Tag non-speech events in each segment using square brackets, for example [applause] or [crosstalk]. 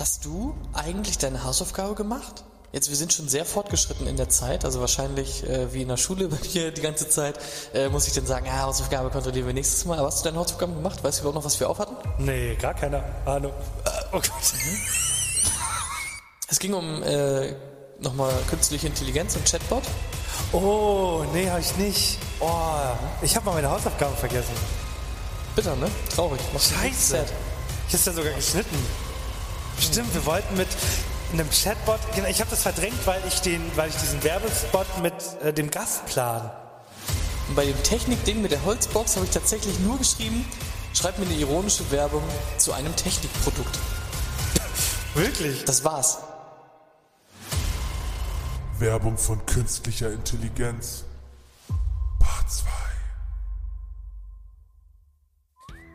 Hast du eigentlich deine Hausaufgabe gemacht? Jetzt, wir sind schon sehr fortgeschritten in der Zeit, also wahrscheinlich äh, wie in der Schule [laughs] bei dir die ganze Zeit, äh, muss ich dann sagen, ja, Hausaufgabe kontrollieren wir nächstes Mal. Aber hast du deine Hausaufgaben gemacht? Weißt du überhaupt noch, was wir aufhatten? Nee, gar keine Ahnung. Oh Gott. [laughs] Es ging um äh, nochmal künstliche Intelligenz und Chatbot. Oh, nee, hab ich nicht. Oh, ich habe mal meine Hausaufgaben vergessen. Bitter, ne? Traurig. Machst du Scheiße. Ich hab's ja sogar geschnitten. Stimmt, wir wollten mit einem Chatbot, genau, ich habe das verdrängt, weil ich den, weil ich diesen Werbespot mit äh, dem Gastplan. Und bei dem Technik-Ding mit der Holzbox habe ich tatsächlich nur geschrieben, schreib mir eine ironische Werbung zu einem Technikprodukt. [laughs] Wirklich? Das war's. Werbung von künstlicher Intelligenz. Part 2.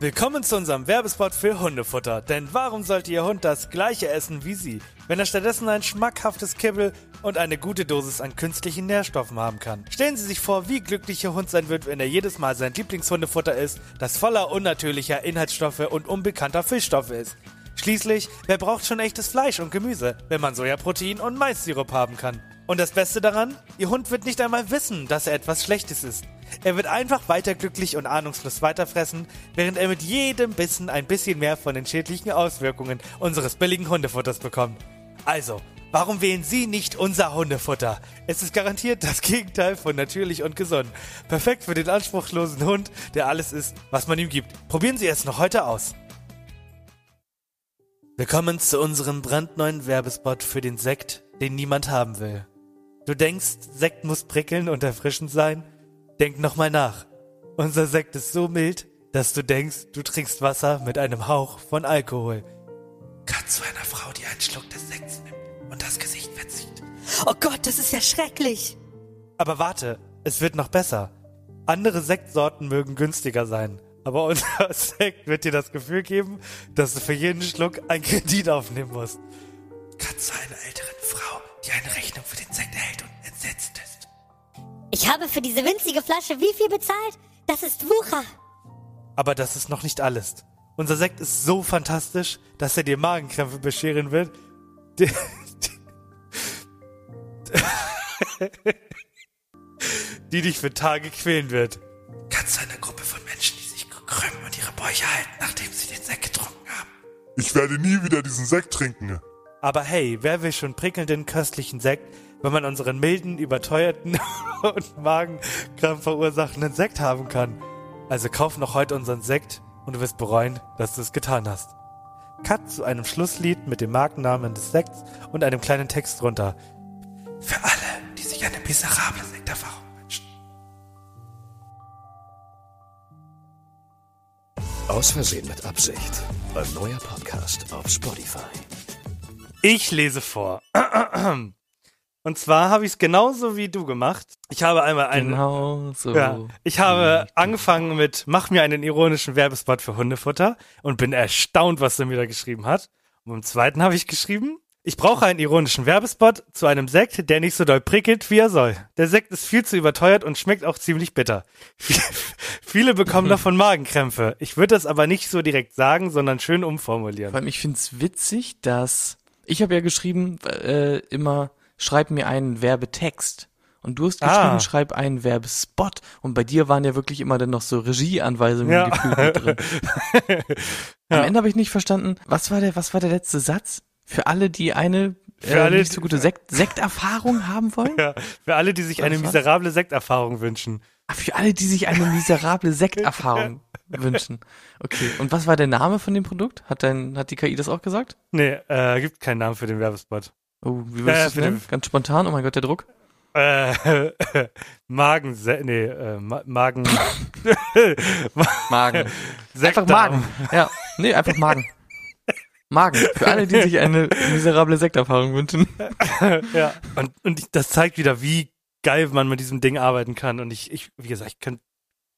Willkommen zu unserem Werbespot für Hundefutter. Denn warum sollte Ihr Hund das gleiche essen wie Sie, wenn er stattdessen ein schmackhaftes Kibbel und eine gute Dosis an künstlichen Nährstoffen haben kann? Stellen Sie sich vor, wie glücklich Ihr Hund sein wird, wenn er jedes Mal sein Lieblingshundefutter isst, das voller unnatürlicher Inhaltsstoffe und unbekannter Fischstoffe ist. Schließlich, wer braucht schon echtes Fleisch und Gemüse, wenn man Sojaprotein und Maissirup haben kann? Und das Beste daran? Ihr Hund wird nicht einmal wissen, dass er etwas Schlechtes ist. Er wird einfach weiter glücklich und ahnungslos weiterfressen, während er mit jedem Bissen ein bisschen mehr von den schädlichen Auswirkungen unseres billigen Hundefutters bekommt. Also, warum wählen Sie nicht unser Hundefutter? Es ist garantiert das Gegenteil von natürlich und gesund. Perfekt für den anspruchslosen Hund, der alles isst, was man ihm gibt. Probieren Sie es noch heute aus. Willkommen zu unserem brandneuen Werbespot für den Sekt, den niemand haben will. Du denkst, Sekt muss prickeln und erfrischend sein? Denk nochmal nach. Unser Sekt ist so mild, dass du denkst, du trinkst Wasser mit einem Hauch von Alkohol. Gerade zu einer Frau, die einen Schluck des Sekts nimmt und das Gesicht verzieht. Oh Gott, das ist ja schrecklich. Aber warte, es wird noch besser. Andere Sektsorten mögen günstiger sein, aber unser [laughs] Sekt wird dir das Gefühl geben, dass du für jeden Schluck einen Kredit aufnehmen musst. Gerade zu einer älteren Frau, die eine Rechnung für den Sekt erhält und entsetzt ist. Ich habe für diese winzige Flasche wie viel bezahlt? Das ist Wucher. Aber das ist noch nicht alles. Unser Sekt ist so fantastisch, dass er dir Magenkrämpfe bescheren wird. Die, die, die dich für Tage quälen wird. Ganz eine Gruppe von Menschen, die sich krümmen und ihre Bäuche halten, nachdem sie den Sekt getrunken haben. Ich werde nie wieder diesen Sekt trinken. Aber hey, wer will schon prickelnden, köstlichen Sekt, wenn man unseren milden, überteuerten [laughs] und Magenkrampf verursachenden Sekt haben kann? Also kauf noch heute unseren Sekt und du wirst bereuen, dass du es getan hast. Cut zu einem Schlusslied mit dem Markennamen des Sekts und einem kleinen Text drunter. Für alle, die sich eine miserable Sekterfahrung wünschen. Aus Versehen mit Absicht. Ein neuer Podcast auf Spotify. Ich lese vor. Und zwar habe ich es genauso wie du gemacht. Ich habe einmal einen. Genau so. Ja, ich habe angefangen mit Mach mir einen ironischen Werbespot für Hundefutter und bin erstaunt, was er mir da geschrieben hat. Und beim zweiten habe ich geschrieben, ich brauche einen ironischen Werbespot zu einem Sekt, der nicht so doll prickelt, wie er soll. Der Sekt ist viel zu überteuert und schmeckt auch ziemlich bitter. [laughs] Viele bekommen davon [laughs] Magenkrämpfe. Ich würde das aber nicht so direkt sagen, sondern schön Vor umformulieren. allem, ich find's witzig, dass ich habe ja geschrieben, äh, immer schreib mir einen Werbetext. Und du hast geschrieben, Ah. schreib einen Werbespot. Und bei dir waren ja wirklich immer dann noch so Regieanweisungen Ja. gefühlt drin. [laughs] Am Ende habe ich nicht verstanden, was war der, was war der letzte Satz? Für alle, die eine Für äh, alle, nicht so gute Sekt Sekterfahrung haben wollen? [laughs] Ja, für alle, die sich eine miserable Sekterfahrung wünschen. Ah, Für alle, die sich eine miserable Sekterfahrung [laughs] wünschen. Okay. Und was war der Name von dem Produkt? Hat dein, hat die KI das auch gesagt? Nee, äh, gibt keinen Namen für den Werbespot. Oh, wie würdest ja, du nennen? den- Ganz spontan. Oh mein Gott, der Druck. Äh, [laughs] Magen, nee, äh, Ma Magen. [laughs] Magen. Sektor. Einfach Magen. Ja. Nee, einfach Magen. Magen. Für alle, die sich eine miserable Sekterfahrung wünschen. ja. Und, und das zeigt wieder, wie geil man mit diesem Ding arbeiten kann. Und ich, ich wie gesagt, ich könnte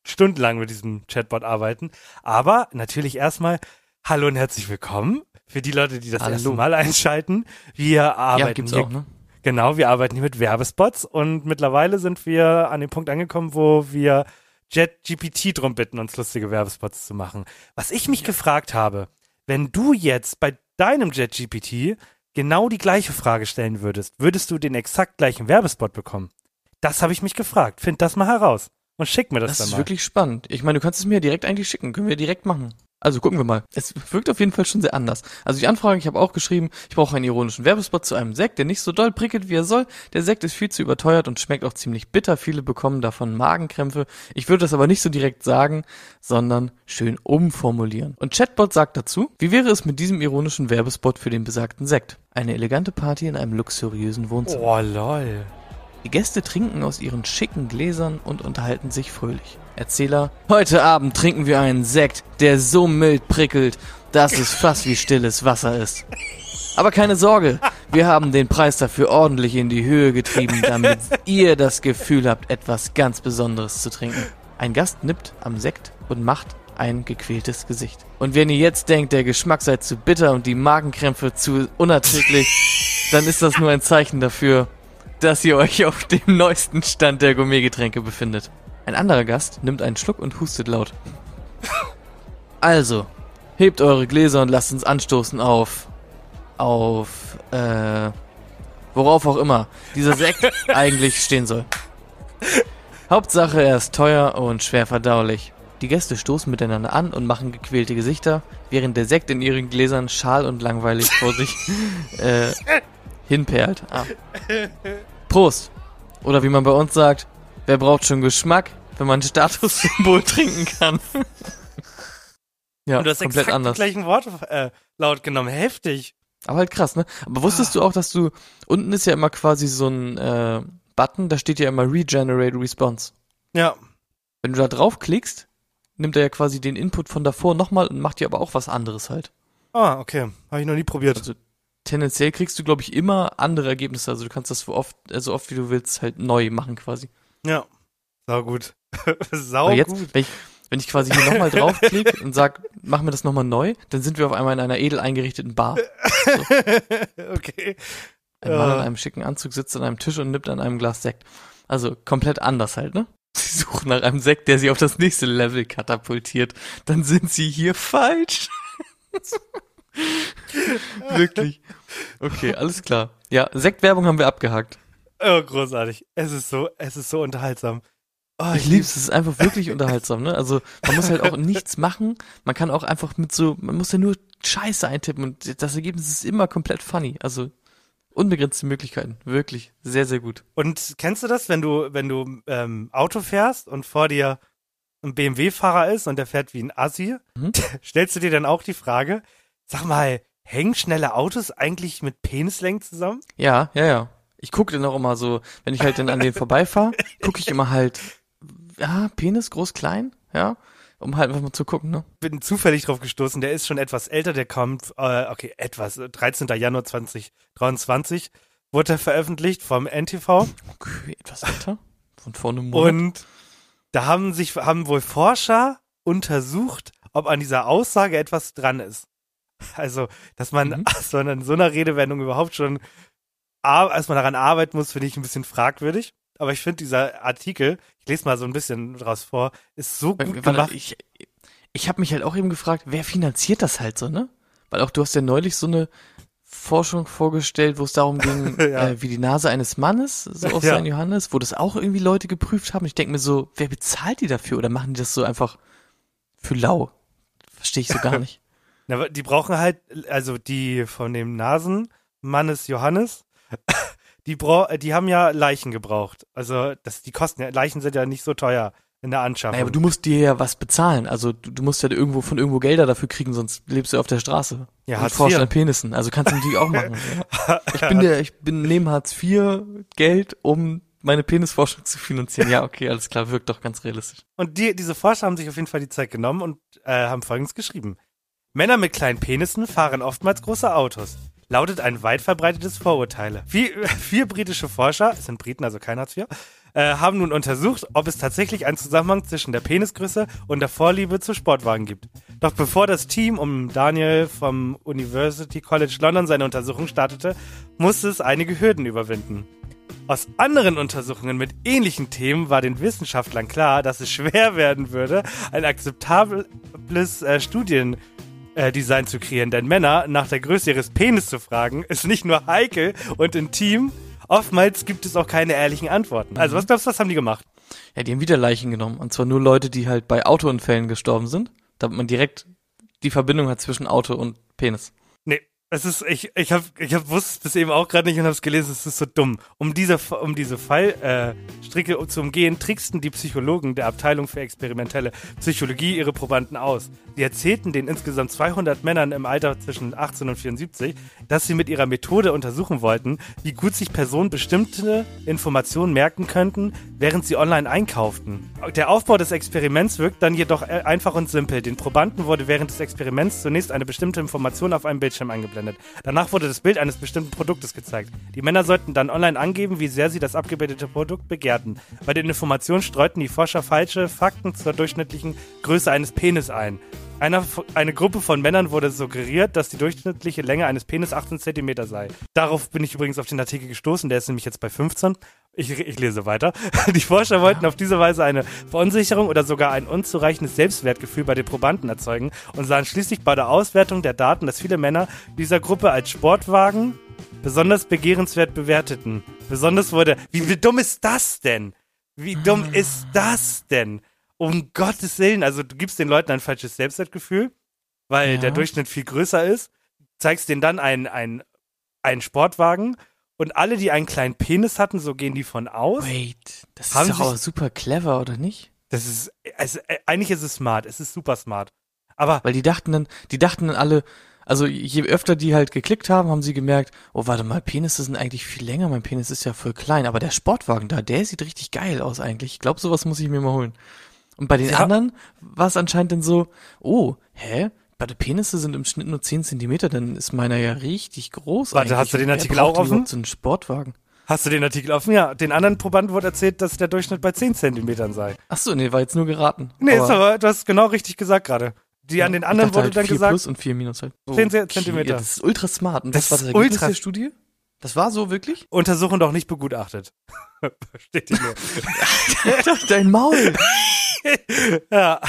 stundenlang mit diesem Chatbot arbeiten. Aber natürlich erstmal Hallo und herzlich willkommen für die Leute, die das Hallo. erste Mal einschalten. Wir arbeiten Ja, gibt's hier auch, ne? Genau, wir arbeiten hier mit Werbespots und mittlerweile sind wir an dem Punkt angekommen, wo wir JetGPT drum bitten, uns lustige Werbespots zu machen. Was ich mich gefragt habe, wenn du jetzt bei deinem JetGPT genau die gleiche Frage stellen würdest, würdest du den exakt gleichen Werbespot bekommen? Das habe ich mich gefragt. Find das mal heraus und schick mir das, Das dann ist mal. wirklich spannend. Ich meine, du kannst es mir direkt eigentlich schicken. Können wir direkt machen. Also gucken wir mal. Es wirkt auf jeden Fall schon sehr anders. Also die Anfrage, ich habe auch geschrieben, ich brauche einen ironischen Werbespot zu einem Sekt, der nicht so doll prickelt, wie er soll. Der Sekt ist viel zu überteuert und schmeckt auch ziemlich bitter. Viele bekommen davon Magenkrämpfe. Ich würde das aber nicht so direkt sagen, sondern schön umformulieren. Und Chatbot sagt dazu, wie wäre es mit diesem ironischen Werbespot für den besagten Sekt? Eine elegante Party in einem luxuriösen Wohnzimmer. Oh lol. Die Gäste trinken aus ihren schicken Gläsern und unterhalten sich fröhlich. Erzähler, heute Abend trinken wir einen Sekt, der so mild prickelt, dass es fast wie stilles Wasser ist. Aber keine Sorge, wir haben den Preis dafür ordentlich in die Höhe getrieben, damit [laughs] ihr das Gefühl habt, etwas ganz Besonderes zu trinken. Ein Gast nippt am Sekt und macht ein gequältes Gesicht. Und wenn ihr jetzt denkt, der Geschmack sei zu bitter und die Magenkrämpfe zu unerträglich, dann ist das nur ein Zeichen dafür, dass ihr euch auf dem neuesten Stand der Gourmetgetränke befindet. Ein anderer Gast nimmt einen Schluck und hustet laut. Also, hebt eure Gläser und lasst uns anstoßen auf. auf. äh. worauf auch immer dieser Sekt [laughs] eigentlich stehen soll. Hauptsache, er ist teuer und schwer verdaulich. Die Gäste stoßen miteinander an und machen gequälte Gesichter, während der Sekt in ihren Gläsern schal und langweilig vor sich [laughs] äh, hinperlt. Ah. Prost! Oder wie man bei uns sagt, wer braucht schon Geschmack, wenn man Statussymbol [laughs] trinken kann? ja, Und du hast komplett exakt anders. die gleichen Worte äh, laut genommen. Heftig. Aber halt krass, ne? Aber wusstest du auch, dass du, unten ist ja immer quasi so ein äh, Button, da steht ja immer Regenerate Response. Ja. Wenn du da draufklickst, nimmt er ja quasi den Input von davor nochmal und macht dir aber auch was anderes halt. Ah, okay. Habe ich noch nie probiert. Also tendenziell kriegst du, glaube ich, immer andere Ergebnisse. Also du kannst das so oft, äh, so oft wie du willst, halt neu machen quasi. Ja. Sau gut. [laughs] Sau Aber jetzt, gut. wenn ich, wenn ich quasi hier nochmal draufklicke und sag, mach mir das nochmal neu, dann sind wir auf einmal in einer edel eingerichteten Bar. [laughs] okay. Ein Mann Ja. in einem schicken Anzug sitzt an einem Tisch und nippt an einem Glas Sekt. Also komplett anders halt, ne? [laughs] Sie suchen nach einem Sekt, der sie auf das nächste Level katapultiert. Dann sind sie hier falsch. [laughs] Wirklich. Okay, alles klar. Ja, Sektwerbung haben wir abgehakt. Oh, großartig. Es ist so, es ist so unterhaltsam. Oh, Ich lieb's, es ist einfach wirklich unterhaltsam, ne? Also man muss halt auch [laughs] nichts machen. Man kann auch einfach mit so, man muss ja nur Scheiße eintippen und das Ergebnis ist immer komplett funny. Also unbegrenzte Möglichkeiten. Wirklich. Sehr, sehr gut. Und kennst du das, wenn du, wenn du ähm, Auto fährst und vor dir ein BMW-Fahrer ist und der fährt wie ein Assi, Mhm. [laughs] stellst du dir dann auch die Frage, sag mal, hängen schnelle Autos eigentlich mit Penislängen zusammen? Ja, ja, ja. Ich gucke dann auch immer so, wenn ich halt dann an denen [laughs] vorbeifahre, gucke ich immer halt, ja, Penis, groß, klein, ja, um halt einfach mal zu gucken, ne? Bin zufällig drauf gestoßen, der ist schon etwas älter, der kommt, äh, okay, etwas, äh, 13. Januar 2023 wurde er veröffentlicht vom NTV. Okay, etwas älter. Von vorne einem Monat. Und da haben sich, haben wohl Forscher untersucht, ob an dieser Aussage etwas dran ist. Also, dass man, Mhm. man an so einer Redewendung überhaupt schon, als man daran arbeiten muss, finde ich ein bisschen fragwürdig. Aber ich finde dieser Artikel, ich lese mal so ein bisschen draus vor, ist so gut Warte, gemacht. ich ich habe mich halt auch eben gefragt, wer finanziert das halt so, ne? Weil auch du hast ja neulich so eine Forschung vorgestellt, wo es darum ging, [laughs] Ja. äh, wie die Nase eines Mannes so aus Ja. sein Johannes, wo das auch irgendwie Leute geprüft haben. Ich denke mir so, wer bezahlt die dafür oder machen die das so einfach für lau? Verstehe ich so gar [laughs] nicht. Na, die brauchen halt, also die von dem Nasenmannes Johannes, [laughs] die, bra die haben ja Leichen gebraucht. Also das, die kosten ja, Leichen sind ja nicht so teuer in der Anschaffung. Naja, aber du musst dir ja was bezahlen. Also du, du musst ja irgendwo von irgendwo Gelder dafür kriegen, sonst lebst du auf der Straße. Ja, und Hartz forschst IV. an Penissen. Also kannst du natürlich auch machen. [laughs] Ja. Ich bin der, ich bin neben Hartz IV Geld, um meine Penisforschung zu finanzieren. Ja, okay, alles klar, wirkt doch ganz realistisch. Und die, diese Forscher haben sich auf jeden Fall die Zeit genommen und äh, haben Folgendes geschrieben. Männer mit kleinen Penissen fahren oftmals große Autos. Lautet ein weit verbreitetes Vorurteile. Vier, [laughs] vier britische Forscher, es sind Briten, also kein Hartz IV, äh, haben nun untersucht, ob es tatsächlich einen Zusammenhang zwischen der Penisgröße und der Vorliebe zu Sportwagen gibt. Doch bevor das Team um Daniel vom University College London seine Untersuchung startete, musste es einige Hürden überwinden. Aus anderen Untersuchungen mit ähnlichen Themen war den Wissenschaftlern klar, dass es schwer [laughs] werden würde, ein akzeptables äh, Studiendesign zu kreieren. Denn Männer nach der Größe ihres Penis zu fragen, ist nicht nur heikel und intim, oftmals gibt es auch keine ehrlichen Antworten. Also was glaubst du, was haben die gemacht? Ja, die haben wieder Leichen genommen. Und zwar nur Leute, die halt bei Autounfällen gestorben sind, damit man direkt die Verbindung hat zwischen Auto und Penis. Es ist, ich, ich hab, ich hab, wusste es bis eben auch gerade nicht und hab's gelesen, es ist so dumm. Um diese, um diese Fallstricke äh, zu umgehen, tricksten die Psychologen der Abteilung für experimentelle Psychologie ihre Probanden aus. Sie erzählten den insgesamt 200 Männern im Alter zwischen 18 und 74, dass sie mit ihrer Methode untersuchen wollten, wie gut sich Personen bestimmte Informationen merken könnten, während sie online einkauften. Der Aufbau des Experiments wirkt dann jedoch äh, einfach und simpel. Den Probanden wurde während des Experiments zunächst eine bestimmte Information auf einem Bildschirm eingeblendet eingeblendet. Danach wurde das Bild eines bestimmten Produktes gezeigt. Die Männer sollten dann online angeben, wie sehr sie das abgebildete Produkt begehrten. Bei den Informationen streuten die Forscher falsche Fakten zur durchschnittlichen Größe eines Penis ein. Einer, eine Gruppe von Männern wurde suggeriert, dass die durchschnittliche Länge eines Penis 18 cm sei. Darauf bin ich übrigens auf den Artikel gestoßen, der ist nämlich jetzt bei 15. Ich, ich lese weiter. [laughs] Die Forscher wollten auf diese Weise eine Verunsicherung oder sogar ein unzureichendes Selbstwertgefühl bei den Probanden erzeugen und sahen schließlich bei der Auswertung der Daten, dass viele Männer dieser Gruppe als Sportwagen besonders begehrenswert bewerteten. Besonders wurde, wie, wie dumm ist das denn? Wie dumm ist das denn? um Gottes Willen, also du gibst den Leuten ein falsches Selbstwertgefühl, weil Ja. der Durchschnitt viel größer ist, zeigst denen dann einen, einen, einen Sportwagen und alle, die einen kleinen Penis hatten, so gehen die von aus. Wait, das ist doch auch super clever, oder nicht? Das ist, also, eigentlich ist es smart, es ist super smart. Aber Weil die dachten dann, die dachten dann alle, also je öfter die halt geklickt haben, haben sie gemerkt, oh warte mal, Penisse sind eigentlich viel länger, mein Penis ist ja voll klein, aber der Sportwagen da, der sieht richtig geil aus eigentlich. Ich glaube, sowas muss ich mir mal holen. Und bei den Ja. anderen war es anscheinend dann so, oh, hä? Beide Penisse sind im Schnitt nur 10 Zentimeter, dann ist meiner ja richtig groß. Warte, eigentlich. hast du den Artikel auch offen? So einen Sportwagen. hast du den Artikel offen? Ja, den anderen Probanden wurde erzählt, dass der Durchschnitt bei 10 Zentimetern sei. Ach so, nee, war jetzt nur geraten. Nee, ist aber, du hast genau richtig gesagt gerade. Die an den anderen wurde halt dann 4 gesagt, plus und 4 minus halt. 10 Okay, Zentimeter. Ja, das ist ultra smart. Und Das was war das Ergebnis ultra- der Studie? Das war so wirklich? Untersuchung doch nicht begutachtet. [laughs] Steht hier nur. [laughs] Dein Maul. [laughs] Ja.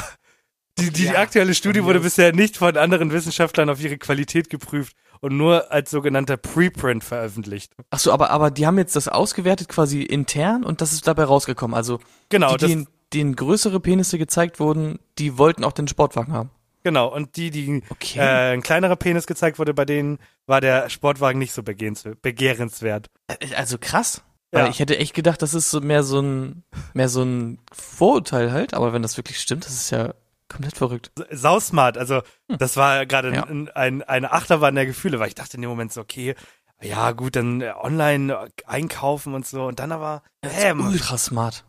Die, die Ja, aktuelle Studie wurde bisher nicht von anderen Wissenschaftlern auf ihre Qualität geprüft und nur als sogenannter Preprint veröffentlicht. Ach so, aber, aber die haben jetzt das ausgewertet quasi intern und das ist dabei rausgekommen. Also Genau, die, denen, denen größere Penisse gezeigt wurden, die wollten auch den Sportwagen haben. genau. Und die, die Okay. äh, ein kleinerer Penis gezeigt wurde, bei denen war der Sportwagen nicht so begehrens- begehrenswert. Also krass. Ja. Weil ich hätte echt gedacht, das ist so mehr so ein, mehr so ein Vorurteil halt, aber wenn das wirklich stimmt, das ist ja komplett verrückt. Sausmart. Also, das war gerade Hm. Ja. ein, ein, eine Achterbahn der Gefühle, weil ich dachte in dem Moment so, okay, ja gut, dann äh, online äh, einkaufen und so. Und dann aber, ähm, Ultra smart.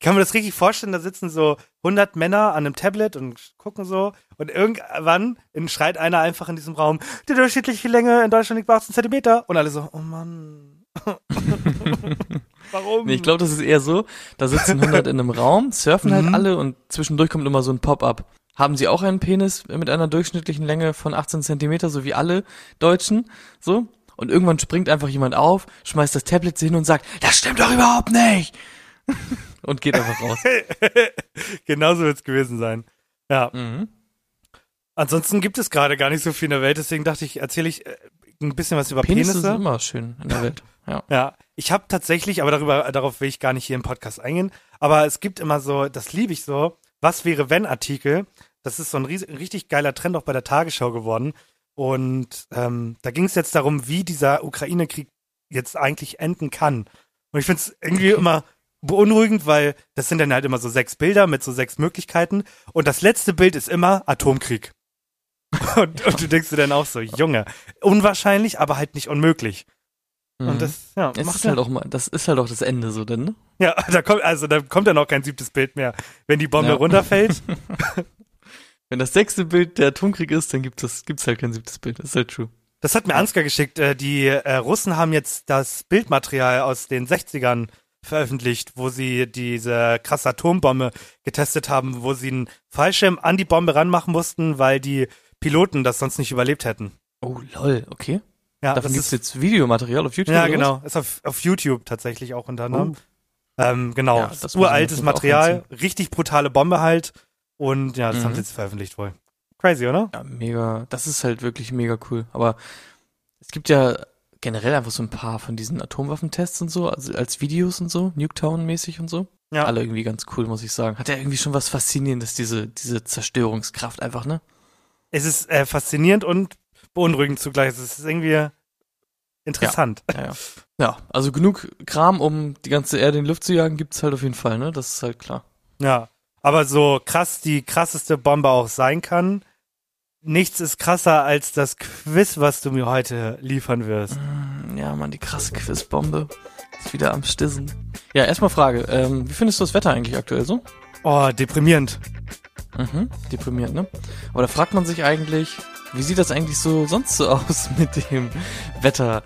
kann man das richtig vorstellen, da sitzen so 100 Männer an einem Tablet und gucken so und irgendwann schreit einer einfach in diesem Raum, die durchschnittliche Länge in Deutschland liegt bei 18 Zentimeter und alle so, oh Mann. [laughs] [laughs] Warum? Nee, ich glaube, das ist eher so, da sitzen 100 [laughs] in einem Raum, surfen halt Mhm. alle und zwischendurch kommt immer so ein Pop-up. Haben Sie auch einen Penis mit einer durchschnittlichen Länge von 18 Zentimeter, so wie alle Deutschen? So? Und irgendwann springt einfach jemand auf, schmeißt das Tablet hin und sagt, das stimmt doch überhaupt nicht! [laughs] und geht einfach raus. [laughs] Genauso wird es gewesen sein. Ja. Mhm. Ansonsten gibt es gerade gar nicht so viel in der Welt, deswegen dachte ich, erzähle ich äh, ein bisschen was über Penisse Penisse. sind immer schön in der Welt. Ja. Ja, ich habe tatsächlich, aber darüber, darauf will ich gar nicht hier im Podcast eingehen, aber es gibt immer so, das liebe ich so, was wäre wenn Artikel. Das ist so ein ries- richtig geiler Trend auch bei der Tagesschau geworden. Und ähm, da ging es jetzt darum, wie dieser Ukraine-Krieg jetzt eigentlich enden kann. Und ich finde es irgendwie immer beunruhigend, weil das sind dann halt immer so sechs Bilder mit so sechs Möglichkeiten. Und das letzte Bild ist immer Atomkrieg. [laughs] Und, und du denkst dir dann auch so, Junge, unwahrscheinlich, aber halt nicht unmöglich. Mhm. Und das, ja, es macht ist ja- halt auch mal, das ist halt auch das Ende so denn, ne? ja, [laughs] da kommt, also da kommt dann auch kein siebtes Bild mehr. Wenn die Bombe Ja. runterfällt, [laughs] [laughs] Wenn das sechste Bild der Atomkrieg ist, dann gibt es gibt's halt kein siebtes Bild. Das ist halt true. Das hat mir Ansgar geschickt. Äh, die äh, Russen haben jetzt das Bildmaterial aus den 60ern veröffentlicht, wo sie diese krasse Atombombe getestet haben, wo sie einen Fallschirm an die Bombe ranmachen mussten, weil die Piloten das sonst nicht überlebt hätten. Oh, lol, okay. Ja, Davon das gibt's ist, jetzt Videomaterial auf YouTube. ja genau. Ist auf, auf YouTube tatsächlich auch unter anderem. Ähm, genau. Oh. Ja, das Uraltes Material, richtig brutale Bombe halt. Und ja, das Mhm. haben sie jetzt veröffentlicht wohl. Crazy, oder? Ja, mega. Das ist halt wirklich mega cool. Aber es gibt ja generell einfach so ein paar von diesen Atomwaffentests und so, also als Videos und so, Nuketown-mäßig und so. Ja. Alle irgendwie ganz cool, muss ich sagen. Hat ja irgendwie schon was Faszinierendes, diese, diese Zerstörungskraft einfach, ne? Es ist äh, faszinierend und beunruhigend zugleich. Es ist irgendwie interessant. Ja, ja. ja, also genug Kram, um die ganze Erde in die Luft zu jagen, gibt's halt auf jeden Fall, ne? Das ist halt klar. Ja, aber so krass die krasseste Bombe auch sein kann, nichts ist krasser als das Quiz, was du mir heute liefern wirst. Ja, Mann, die krasse Quizbombe ist wieder am Stissen. Ja, erstmal Frage, ähm, wie findest du das Wetter eigentlich aktuell so? Oh, deprimierend. Mhm, deprimierend, ne? Aber da fragt man sich eigentlich, wie sieht das eigentlich so sonst so [laughs] aus mit dem Wetter?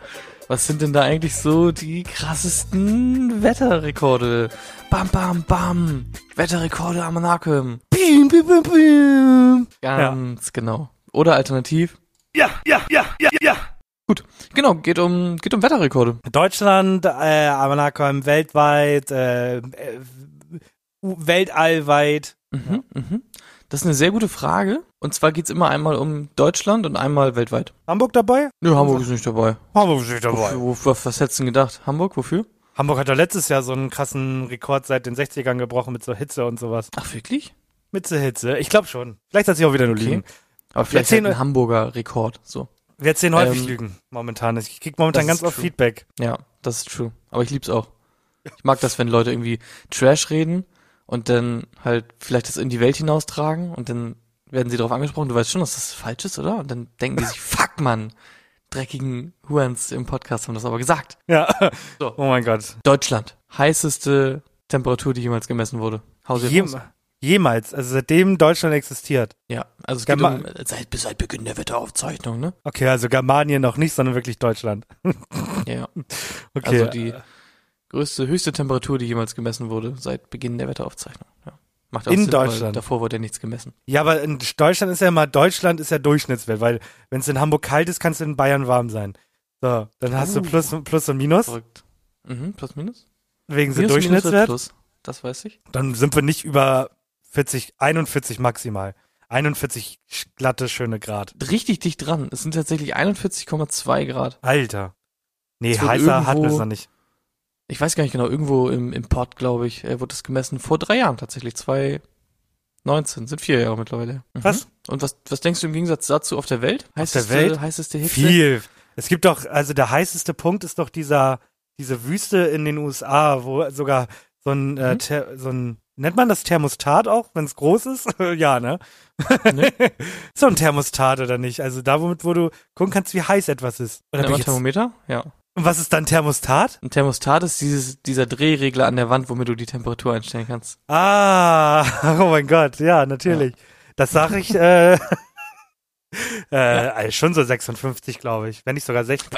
Was sind denn da eigentlich so die krassesten Wetterrekorde? Bam, bam, bam. Wetterrekorde am Monaco. Bim, bim, bim, bim. Ganz genau. Oder alternativ. Ja, ja, ja, ja, ja. Genau, geht um, geht um Wetterrekorde. Deutschland, äh, Amanakon weltweit, äh, äh, weltallweit. Mhm, mhm. Das ist eine sehr gute Frage. Und zwar geht's immer einmal um Deutschland und einmal weltweit. Hamburg dabei? Nö, Hamburg ist nicht dabei. Hamburg ist nicht dabei. Wofür, wo, was hättest du denn gedacht? Hamburg, wofür? Hamburg hat doch letztes Jahr so einen krassen Rekord seit den 60ern gebrochen mit so Hitze und sowas. Ach, wirklich? Mit so Hitze? Ich glaube schon. Vielleicht hat sich auch wieder nur Okay. liegen. Aber vielleicht erzählen- halt ein Hamburger Rekord, so. Wir erzählen häufig Ähm, Lügen momentan. Ich krieg momentan ganz oft. Feedback. Ja, das ist true. Aber ich lieb's auch. Ich mag das, wenn Leute irgendwie Trash reden und dann halt vielleicht das in die Welt hinaustragen und dann werden sie darauf angesprochen, du weißt schon, dass das falsch ist, oder? Und dann denken die sich, [laughs] fuck, Mann, dreckigen Huans im Podcast haben das aber gesagt. Ja. So. Oh mein Gott. Deutschland. Heißeste Temperatur, die jemals gemessen wurde. Hau sie Jem jemals. Also seitdem Deutschland existiert. Ja, also es geht Germa- um, seit, seit Beginn der Wetteraufzeichnung, ne? Okay, also Germanien noch nicht, sondern wirklich Deutschland. Ja, ja. [laughs] Okay. Also die größte, höchste Temperatur, die jemals gemessen wurde, seit Beginn der Wetteraufzeichnung. Ja. Macht auch In Sinn, Deutschland? Davor wurde ja nichts gemessen. Ja, aber in Deutschland ist ja immer, Deutschland ist ja Durchschnittswert, weil wenn es in Hamburg kalt ist, kann es in Bayern warm sein. So, dann hast Oh. du Plus, Plus und Minus, Verrückt. Mhm, plus minus? wegen wird Durchschnittswert. plus. Das weiß ich. Dann sind wir nicht über 40, 41 maximal. 41 sch- glatte, schöne Grad. Richtig dicht dran. Es sind tatsächlich 41,2 Grad. Alter. Nee, heißer hatten wir es noch nicht. Ich weiß gar nicht genau, irgendwo im, im Pott, glaube ich, äh, wurde das gemessen. Vor drei Jahren tatsächlich. 2019. Sind vier Jahre mittlerweile. Mhm. Was? Und was, was denkst du im Gegensatz dazu auf der Welt? Heißeste, Welt? Heißeste Hitze? Viel. Es gibt doch, also der heißeste Punkt ist doch dieser, diese Wüste in den USA, wo sogar so ein, äh, Mhm. Ther- so ein, nennt man das Thermostat auch, wenn es groß ist? [laughs] ja, ne? Nee. [laughs] so ein Thermostat oder nicht? Also da, womit, wo du gucken kannst, wie heiß etwas ist. Oder Ein Thermometer? Ja. Und was ist dann Thermostat? Ein Thermostat ist dieses, dieser Drehregler an der Wand, womit du die Temperatur einstellen kannst. Ah, [laughs] oh mein Gott, ja, natürlich. Das sage ich, äh, [laughs] äh, also schon so 56, glaube ich. Wenn nicht sogar 60.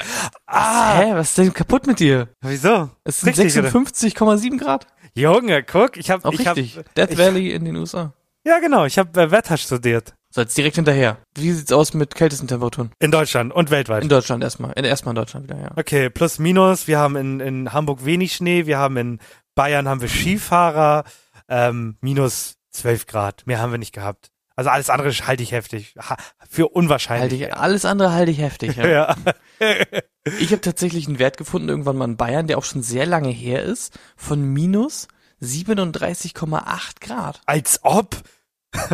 Ah, Hä, was ist denn kaputt mit dir? wieso? Es sind Richtig, oder? 56,7 Grad. Junge, guck, ich habe ich hab, richtig. Death ich- Valley in den USA. Ja, genau, ich habe äh, Wetter studiert. So, jetzt direkt hinterher. Wie sieht's aus mit kältesten Temperaturen? In Deutschland und weltweit. In Deutschland erstmal. In, erstmal in Deutschland wieder, ja. okay, plus minus. Wir haben in, in Hamburg wenig Schnee. Wir haben in Bayern haben wir Skifahrer. Ähm, minus 12 Grad. Mehr haben wir nicht gehabt. Also alles andere halte ich heftig. Ha, für Halte unwahrscheinlich. ich, alles andere halte ich heftig, ja. [laughs] ja. [laughs] Ich habe tatsächlich einen Wert gefunden, irgendwann mal in Bayern, der auch schon sehr lange her ist, von minus 37,8 Grad. Als ob.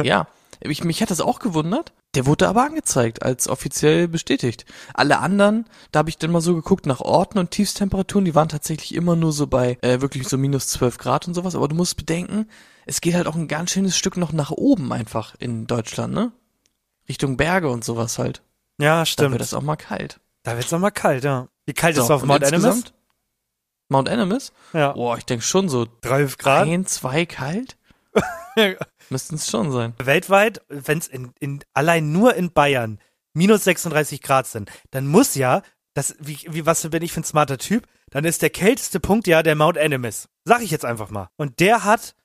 ja. [laughs] Ich, mich hat das auch gewundert. Der wurde aber angezeigt, als offiziell bestätigt. Alle anderen, da habe ich dann mal so geguckt nach Orten und Tiefstemperaturen, die waren tatsächlich immer nur so bei äh, wirklich so minus 12 Grad und sowas. Aber du musst bedenken, es geht halt auch ein ganz schönes Stück noch nach oben einfach in Deutschland, ne? Richtung Berge und sowas halt. Ja, Da stimmt. wird es auch mal kalt. Da wird's noch mal kalt, ja. Wie kalt ist es auf Mount insgesamt? Mount Animas? Ja. Boah, ich denke schon so 12 Grad. ein, zwei kalt. [laughs] Müssten es schon sein. weltweit, wenn es in, in, allein nur in Bayern minus 36 Grad sind, dann muss ja, das, wie, wie, was bin ich für ein smarter Typ, dann ist der kälteste Punkt ja der Mount Animus. Sag ich jetzt einfach mal. Und der hat,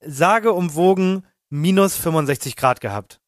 sage umwogen, minus 65 Grad gehabt.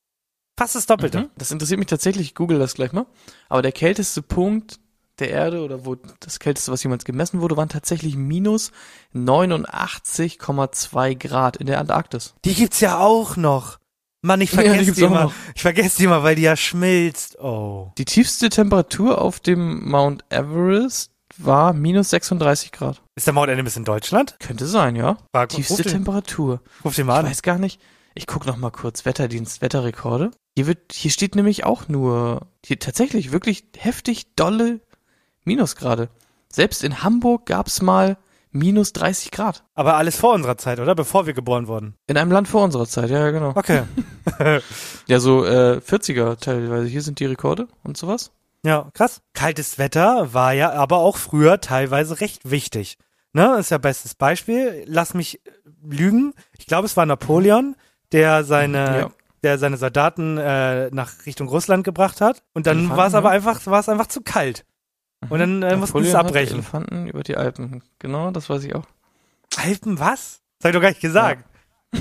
Fast das Doppelte. Mhm. Das interessiert mich tatsächlich, ich google das gleich mal. Aber der kälteste Punkt der Erde oder wo das kälteste, was jemals gemessen wurde, waren tatsächlich minus 89,2 Grad in der Antarktis. Die gibt's ja auch noch. Mann, ich [laughs] Ja, vergesse gibt's die immer. Ich vergesse die immer, weil die ja schmilzt. Oh. Die tiefste Temperatur auf dem Mount Everest war minus 36 Grad. Ist der Mount Animus in Deutschland? Könnte sein, ja. Frag, Tiefste ruf, den, Temperatur. ruf den Ich mal an. weiß gar nicht. Ich guck noch mal kurz Wetterdienst, Wetterrekorde. Hier wird, hier steht nämlich auch nur, hier tatsächlich wirklich heftig dolle Minusgrade. Selbst in Hamburg gab's mal minus 30 Grad. Aber alles vor unserer Zeit, oder? Bevor wir geboren wurden. In einem Land vor unserer Zeit, ja, ja, genau. Okay. [laughs] Ja, so äh, 40er teilweise. Hier sind die Rekorde und sowas. Ja, krass. Kaltes Wetter war ja aber auch früher teilweise recht wichtig. Ne, ist ja bestes Beispiel. Lass mich äh, lügen. Ich glaube, es war Napoleon, der seine, Ja. der seine Soldaten äh, nach Richtung Russland gebracht hat. Und dann war es aber ja. einfach, war es einfach zu kalt. Und dann äh, mussten sie es abbrechen. Elefanten über die Alpen. Genau, das weiß ich auch. Alpen, was? Das hab ich doch gar nicht gesagt. [laughs]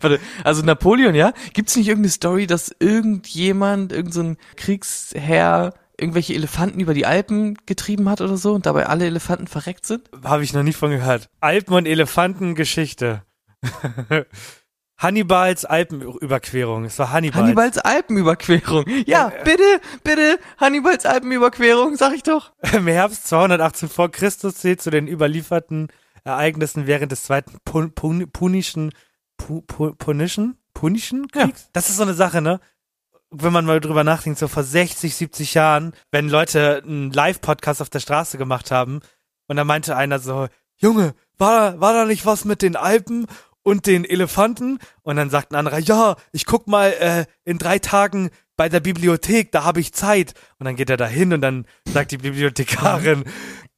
Warte, also Napoleon, ja? Gibt's nicht irgendeine Story, dass irgendjemand, irgendein so Kriegsherr irgendwelche Elefanten über die Alpen getrieben hat oder so und dabei alle Elefanten verreckt sind? Habe ich noch nicht von gehört. Alpen und Elefanten Geschichte. [laughs] Hannibals Alpenüberquerung. Es war Hannibal. Hannibals Alpenüberquerung. Ja, bitte, bitte, Hannibals Alpenüberquerung, sag ich doch. [laughs] Im Herbst 218 vor Christus zählt zu den überlieferten Ereignissen während des zweiten Pun Pun Punischen Pu Pu Punischen Punischen Kriegs. Das ist so eine Sache, ne? Wenn man mal drüber nachdenkt, so vor 60, 70 Jahren, wenn Leute einen Live-Podcast auf der Straße gemacht haben und da meinte einer so, Junge, war war da nicht was mit den Alpen und den Elefanten? Und dann sagt ein anderer, ja, ich guck mal äh, in drei Tagen bei der Bibliothek, da habe ich Zeit. Und dann geht er da hin und dann sagt die Bibliothekarin,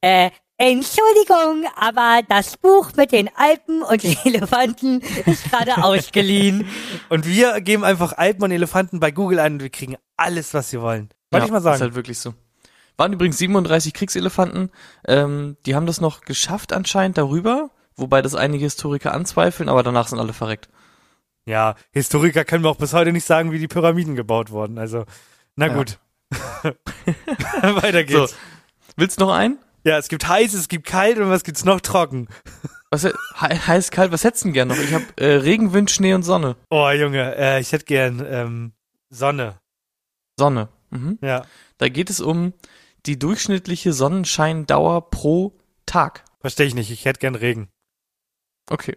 Äh, Entschuldigung, aber das Buch mit den Alpen und den Elefanten ist gerade [laughs] ausgeliehen. und wir geben einfach Alpen und Elefanten bei Google ein und wir kriegen alles, was wir wollen. Wollte ich mal Ist sagen. halt wirklich so. Waren übrigens 37 Kriegselefanten. Ähm, die haben das noch geschafft anscheinend darüber, wobei das einige Historiker anzweifeln, aber danach sind alle verreckt. Ja, Historiker können wir auch bis heute nicht sagen, wie die Pyramiden gebaut wurden. Also, na Ja. gut. [laughs] Weiter geht's. So. Willst du noch einen? Ja, es gibt heiß, es gibt kalt und was gibt's noch trocken? Was he heiß, kalt, was hättest du denn gern noch? Ich habe äh, Regen, Wind, Schnee und Sonne. Oh, Junge, äh, ich hätte gern ähm, Sonne. Sonne. Mhm. Ja. Da geht es um die durchschnittliche Sonnenscheindauer pro Tag. Verstehe ich nicht, ich hätte gern Regen. Okay.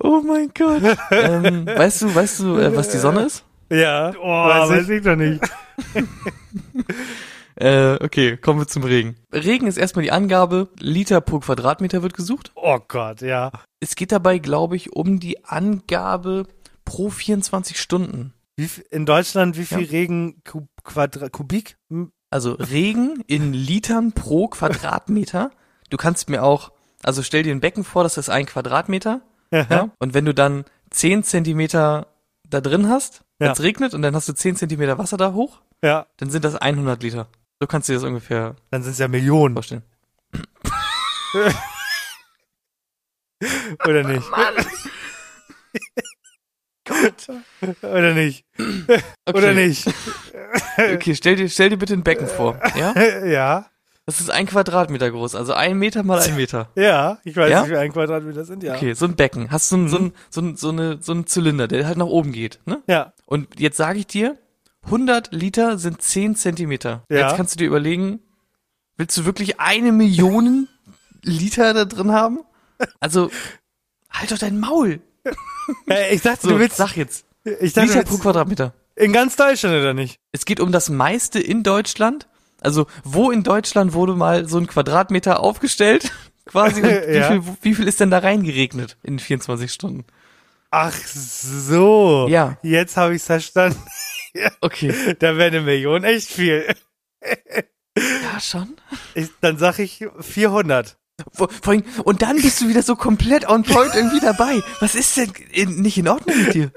oh mein Gott. ähm, weißt du, weißt du, äh, was die Sonne ist? Ja, oh, weiß, ich doch nicht. [laughs] Äh, okay, kommen wir zum Regen. Regen ist erstmal die Angabe, Liter pro Quadratmeter wird gesucht. Oh Gott, ja. Es geht dabei, glaube ich, um die Angabe pro 24 Stunden. Wie, in Deutschland, wie viel Ja. Regen Kub, Quadra, Kubik? Also Regen in Litern pro Quadratmeter. Du kannst mir auch, also stell dir ein Becken vor, das ist ein Quadratmeter. Ja? Und wenn du dann 10 Zentimeter da drin hast, wenn Ja. es regnet und dann hast du 10 Zentimeter Wasser da hoch, Ja, dann sind das 100 Liter. So kannst du dir das ungefähr dann sind es ja Millionen, vorstellen. [laughs] oder nicht? [laughs] Oder nicht? Okay. Oder nicht? [laughs] Okay, stell dir, stell dir bitte ein Becken vor. Ja? [laughs] ja, Das ist ein Quadratmeter groß, also ein Meter mal ein Meter. [laughs] ja, ich weiß Ja? nicht, wie ein Quadratmeter sind, ja. Okay, so ein Becken. Hast du so, ein, so, Mhm. ein, so, ein, so, eine, so einen Zylinder, der halt nach oben geht. Ne? Ja, Und jetzt sage ich dir, 100 Liter sind 10 Zentimeter. Ja. Jetzt kannst du dir überlegen, willst du wirklich eine Million Liter da drin haben? Also, halt doch dein Maul. [laughs] äh, ich dachte, So, du willst, sag jetzt. ich dachte, Liter pro Quadratmeter. in ganz Deutschland oder nicht? Es geht um das meiste in Deutschland. Also, wo in Deutschland wurde mal so ein Quadratmeter aufgestellt? [laughs] Quasi. Und [laughs] wie, Ja. viel, wie viel ist denn da reingeregnet in 24 Stunden? Ach so. Ja. Jetzt habe ich verstanden. Okay. Da wäre eine Million echt viel. Ja, schon. Ich, dann sag ich 400. Vor, allem, und dann bist du wieder so komplett on point irgendwie dabei. Was ist denn in, nicht in Ordnung mit dir?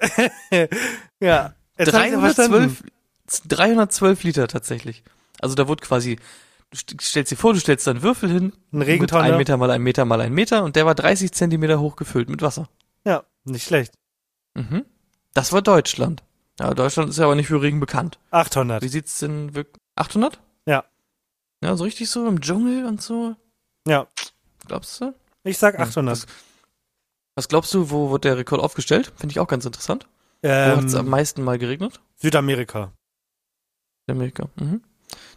[laughs] Ja. Jetzt hab ich's verstanden. 312, 312 Liter tatsächlich. Also da wurde quasi, du st- stellst dir vor, du stellst da einen Würfel hin. Mit Regentonne. ein Meter mal ein Meter mal ein Meter und der war 30 Zentimeter hoch gefüllt mit Wasser. Ja, nicht schlecht. Mhm. Das war Deutschland. Ja, Deutschland ist ja aber nicht für Regen bekannt. 800. Wie sieht's denn wirklich? 800? Ja. Ja, so richtig so im Dschungel und so. Ja. Glaubst du? Ich sag Ja, 800. das- Was glaubst du, wo wird der Rekord aufgestellt? Finde ich auch ganz interessant. Wo hat's am Ähm, meisten mal geregnet? Südamerika. In Amerika. Mhm.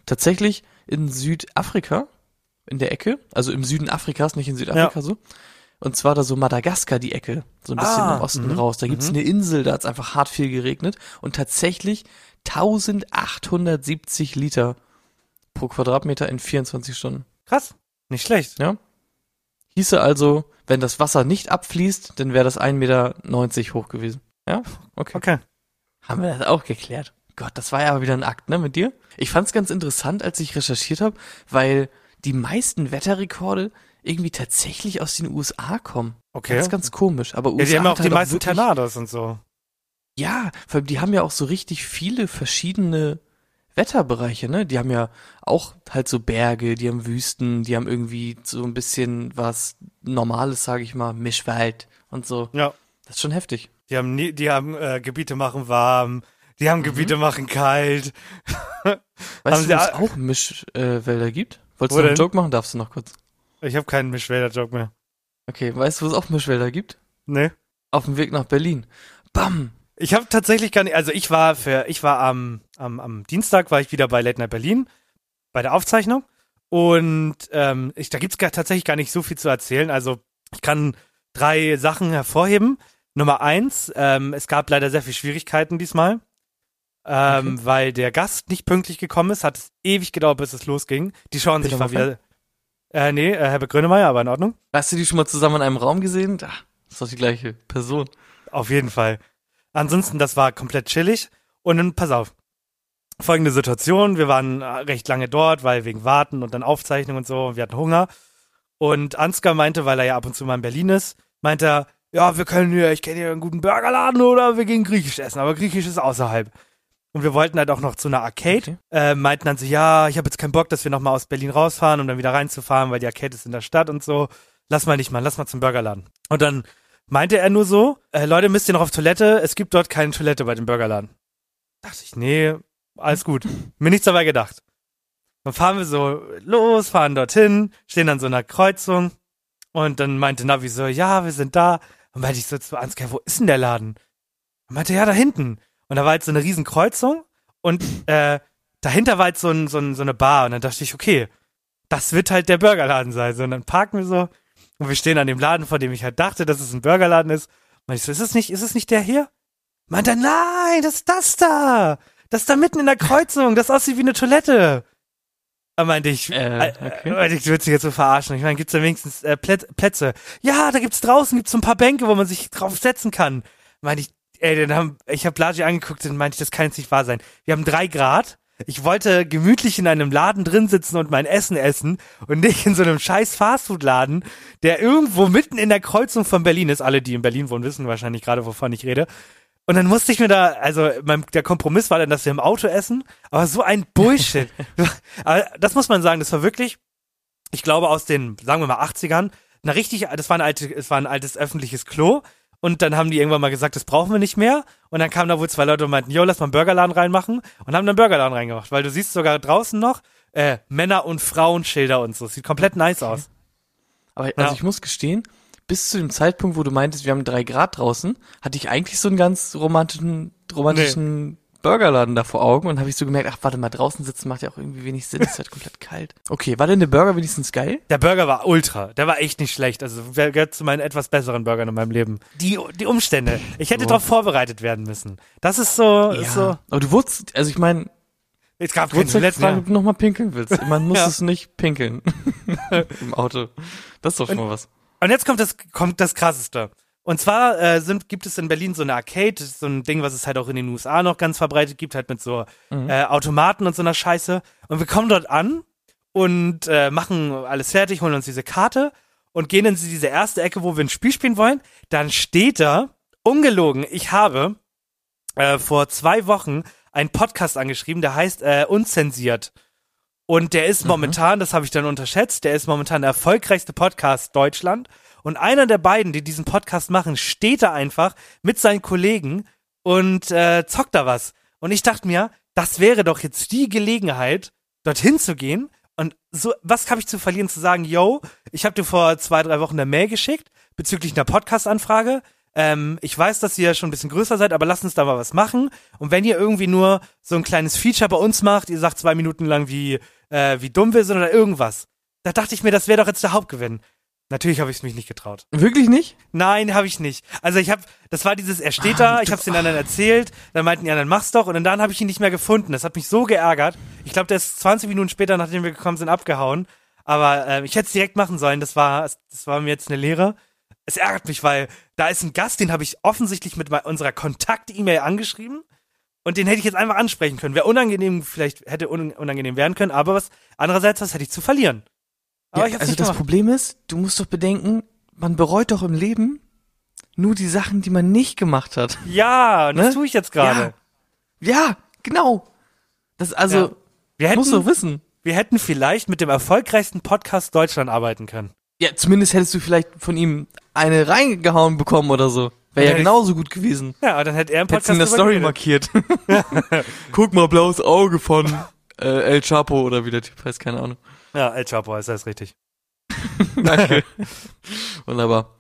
Tatsächlich in Südafrika, in der Ecke, also im Süden Afrikas, nicht in Südafrika so. Und zwar da so Madagaskar die Ecke, so ein bisschen Ah, im Osten mhm, raus. Da gibt's mhm. eine Insel, da hat's einfach hart viel geregnet. Und tatsächlich 1870 Liter pro Quadratmeter in 24 Stunden. Krass. Nicht schlecht. Hieße also, wenn das Wasser nicht abfließt, dann wäre das 1,90 Meter hoch gewesen. Ja? Okay. Okay. Haben wir das auch geklärt. Gott, das war ja aber wieder ein Akt, ne, mit dir? Ich fand's ganz interessant, als ich recherchiert habe, weil die meisten Wetterrekorde irgendwie tatsächlich aus den USA kommen. Okay. Das ist ganz komisch. Aber ja, USA die haben ja auch hat die halt meisten Tornados und so. Ja, vor allem die haben ja auch so richtig viele verschiedene Wetterbereiche, ne? Die haben ja auch halt so Berge, die haben Wüsten, die haben irgendwie so ein bisschen was Normales, sage ich mal, Mischwald und so. Ja. Das ist schon heftig. Die haben nie, die haben äh, Gebiete machen warm, die haben Gebiete machen kalt. [laughs] Weißt du, wo es auch Mischwälder äh, gibt? Wolltest Wo du noch einen denn? Joke machen? Darfst du noch kurz? Ich habe keinen Mischwälder-Joke mehr. Okay, weißt du, wo es auch Mischwälder gibt? Nee. Auf dem Weg nach Berlin. Bam! Ich habe tatsächlich gar nicht, also ich war für, ich war am, am, am Dienstag war ich wieder bei Late Night Berlin bei der Aufzeichnung und ähm, ich, da gibt's gar, tatsächlich gar nicht so viel zu erzählen. Also ich kann drei Sachen hervorheben. Nummer eins, ähm, es gab leider sehr viel Schwierigkeiten diesmal, ähm, weil der Gast nicht pünktlich gekommen ist, hat es ewig gedauert, bis es losging. Die schauen sich Peter mal wieder. Äh, nee, äh, Herbert Grönemeyer, aber in Ordnung. Hast du die schon mal zusammen in einem Raum gesehen? Ach, das ist doch die gleiche Person. Auf jeden Fall. Ansonsten, das war komplett chillig. Und dann, pass auf. Folgende Situation. Wir waren äh, recht lange dort, weil wegen Warten und dann Aufzeichnung und so. Und wir hatten Hunger. Und Ansgar meinte, weil er ja ab und zu mal in Berlin ist, meinte er, ja, wir können hier, ich kenne hier einen guten Burgerladen oder wir gehen griechisch essen. Aber griechisch ist außerhalb. Und wir wollten halt auch noch zu einer Arcade. Okay. Äh, meinten dann so, ja, ich habe jetzt keinen Bock, dass wir nochmal aus Berlin rausfahren, um dann wieder reinzufahren, weil die Arcade ist in der Stadt und so. Lass mal nicht mal, lass mal zum Burgerladen. Und dann meinte er nur so, äh, Leute, müsst ihr noch auf Toilette? Es gibt dort keine Toilette bei dem Burgerladen. Dachte ich, nee, alles gut. Mir nichts dabei gedacht. Dann fahren wir so los, fahren dorthin, stehen an so einer Kreuzung und dann meinte Navi so, ja, wir sind da. Und meinte ich so zu Ansgar, wo ist denn der Laden? Und meinte, ja, da hinten. Und da war jetzt so eine riesen Kreuzung und äh, dahinter war jetzt so, ein, so, ein, so eine Bar. Und dann dachte ich, okay, das wird halt der Burgerladen sein. So, und dann parken wir so und wir stehen an dem Laden, vor dem ich halt dachte, dass es ein Burgerladen ist. Und ich so, ist es nicht, ist es nicht der hier? Meint er, nein, das ist das da. Das ist da mitten in der Kreuzung. Das aussieht wie eine Toilette. Da meinte ich, Äh, äh, okay. meinte ich, du würdest dich jetzt so verarschen. Ich meine, gibt's da wenigstens äh, Plätz, Plätze? Ja, da gibt's draußen gibt's so ein paar Bänke, wo man sich drauf setzen kann. Meinte ich, ey, dann haben, ich habe Laji angeguckt und meinte ich, das kann jetzt nicht wahr sein. Wir haben drei Grad. Ich wollte gemütlich in einem Laden drin sitzen und mein Essen essen und nicht in so einem scheiß Fastfood-Laden, der irgendwo mitten in der Kreuzung von Berlin ist. Alle, die in Berlin wohnen, wissen wahrscheinlich gerade, wovon ich rede. Und dann musste ich mir da, also mein, der Kompromiss war dann, dass wir im Auto essen, aber so ein Bullshit. [laughs] aber das muss man sagen, das war wirklich, ich glaube aus den, sagen wir mal 80ern, na richtig, das war ein alte, es war ein altes öffentliches Klo und dann haben die irgendwann mal gesagt, das brauchen wir nicht mehr. Und dann kamen da wohl zwei Leute und meinten, yo, lass mal einen Burgerladen reinmachen. Und haben dann einen Burgerladen reingemacht, weil du siehst sogar draußen noch äh, Männer- und Frauenschilder und so, sieht komplett nice aus. Aber also Ja. ich muss gestehen, bis zu dem Zeitpunkt, wo du meintest, wir haben drei Grad draußen, hatte ich eigentlich so einen ganz romantischen, romantischen Burgerladen da vor Augen und habe ich so gemerkt, ach warte mal, draußen sitzen macht ja auch irgendwie wenig Sinn, ist halt komplett kalt. Okay, war denn der Burger wenigstens geil? Der Burger war ultra. Der war echt nicht schlecht. Also gehört zu meinen etwas besseren Burgern in meinem Leben. Die, die Umstände. Ich hätte So. darauf vorbereitet werden müssen. Das ist so, ist so. Aber du wurdest, also ich meine, Es gab keine fragen, Ja. ob du nochmal pinkeln willst. [laughs] Man muss Ja. es nicht pinkeln. [laughs] Im Auto. Das ist doch schon mal was. Und jetzt kommt das, kommt das krasseste. Und zwar äh, sind, gibt es in Berlin so eine Arcade, so ein Ding, was es halt auch in den USA noch ganz verbreitet gibt, halt mit so Mhm. äh, Automaten und so einer Scheiße. Und wir kommen dort an und äh, machen alles fertig, holen uns diese Karte und gehen in diese erste Ecke, wo wir ein Spiel spielen wollen. Dann steht da, ungelogen, ich habe äh, vor zwei Wochen einen Podcast angeschrieben, der heißt äh, Unzensiert. Und der ist momentan, das habe ich dann unterschätzt, der ist momentan der erfolgreichste Podcast Deutschland. Und einer der beiden, die diesen Podcast machen, steht da einfach mit seinen Kollegen und äh, zockt da was. Und ich dachte mir, das wäre doch jetzt die Gelegenheit, dorthin zu gehen. Und so, was habe ich zu verlieren, zu sagen, yo, ich habe dir vor zwei, drei Wochen eine Mail geschickt bezüglich einer Podcast-Anfrage. Ähm, ich weiß, dass ihr schon ein bisschen größer seid, aber lasst uns da mal was machen. Und wenn ihr irgendwie nur so ein kleines Feature bei uns macht, ihr sagt zwei Minuten lang, wie, äh, wie dumm wir sind oder irgendwas, da dachte ich mir, das wäre doch jetzt der Hauptgewinn. Natürlich habe ich es mich nicht getraut. Wirklich nicht? Nein, habe ich nicht. Also ich habe, das war dieses, er steht da, ich habe es den anderen erzählt, dann meinten die anderen, mach's doch, und dann habe ich ihn nicht mehr gefunden. Das hat mich so geärgert. Ich glaube, der ist 20 Minuten später, nachdem wir gekommen sind, abgehauen. Aber äh, ich hätte es direkt machen sollen. Das war, das war mir jetzt eine Lehre. Es ärgert mich, weil da ist ein Gast, den habe ich offensichtlich mit unserer Kontakt-E-Mail angeschrieben. Und den hätte ich jetzt einfach ansprechen können. Wäre unangenehm, vielleicht hätte un unangenehm werden können, aber was, andererseits, was hätte ich zu verlieren? Aber Ja, ich hab's also nicht das gemacht. Problem ist, du musst doch bedenken, man bereut doch im Leben nur die Sachen, die man nicht gemacht hat. Ja, das Ne? tue ich jetzt gerade. Ja, genau. Das also Ja. Wir hätten, musst du wissen. wir hätten vielleicht mit dem erfolgreichsten Podcast Deutschland arbeiten können. Ja, zumindest hättest du vielleicht von ihm eine reingehauen bekommen oder so. Wäre ja Ja, genauso gut gewesen. Ja, aber dann hätte er im Podcast in der Story geredet. markiert. [laughs] [laughs] Guck mal, blaues Auge von äh, El Chapo oder wie der Typ heißt, keine Ahnung. Ja, El Chapo ist das richtig. [laughs] Danke. Wunderbar.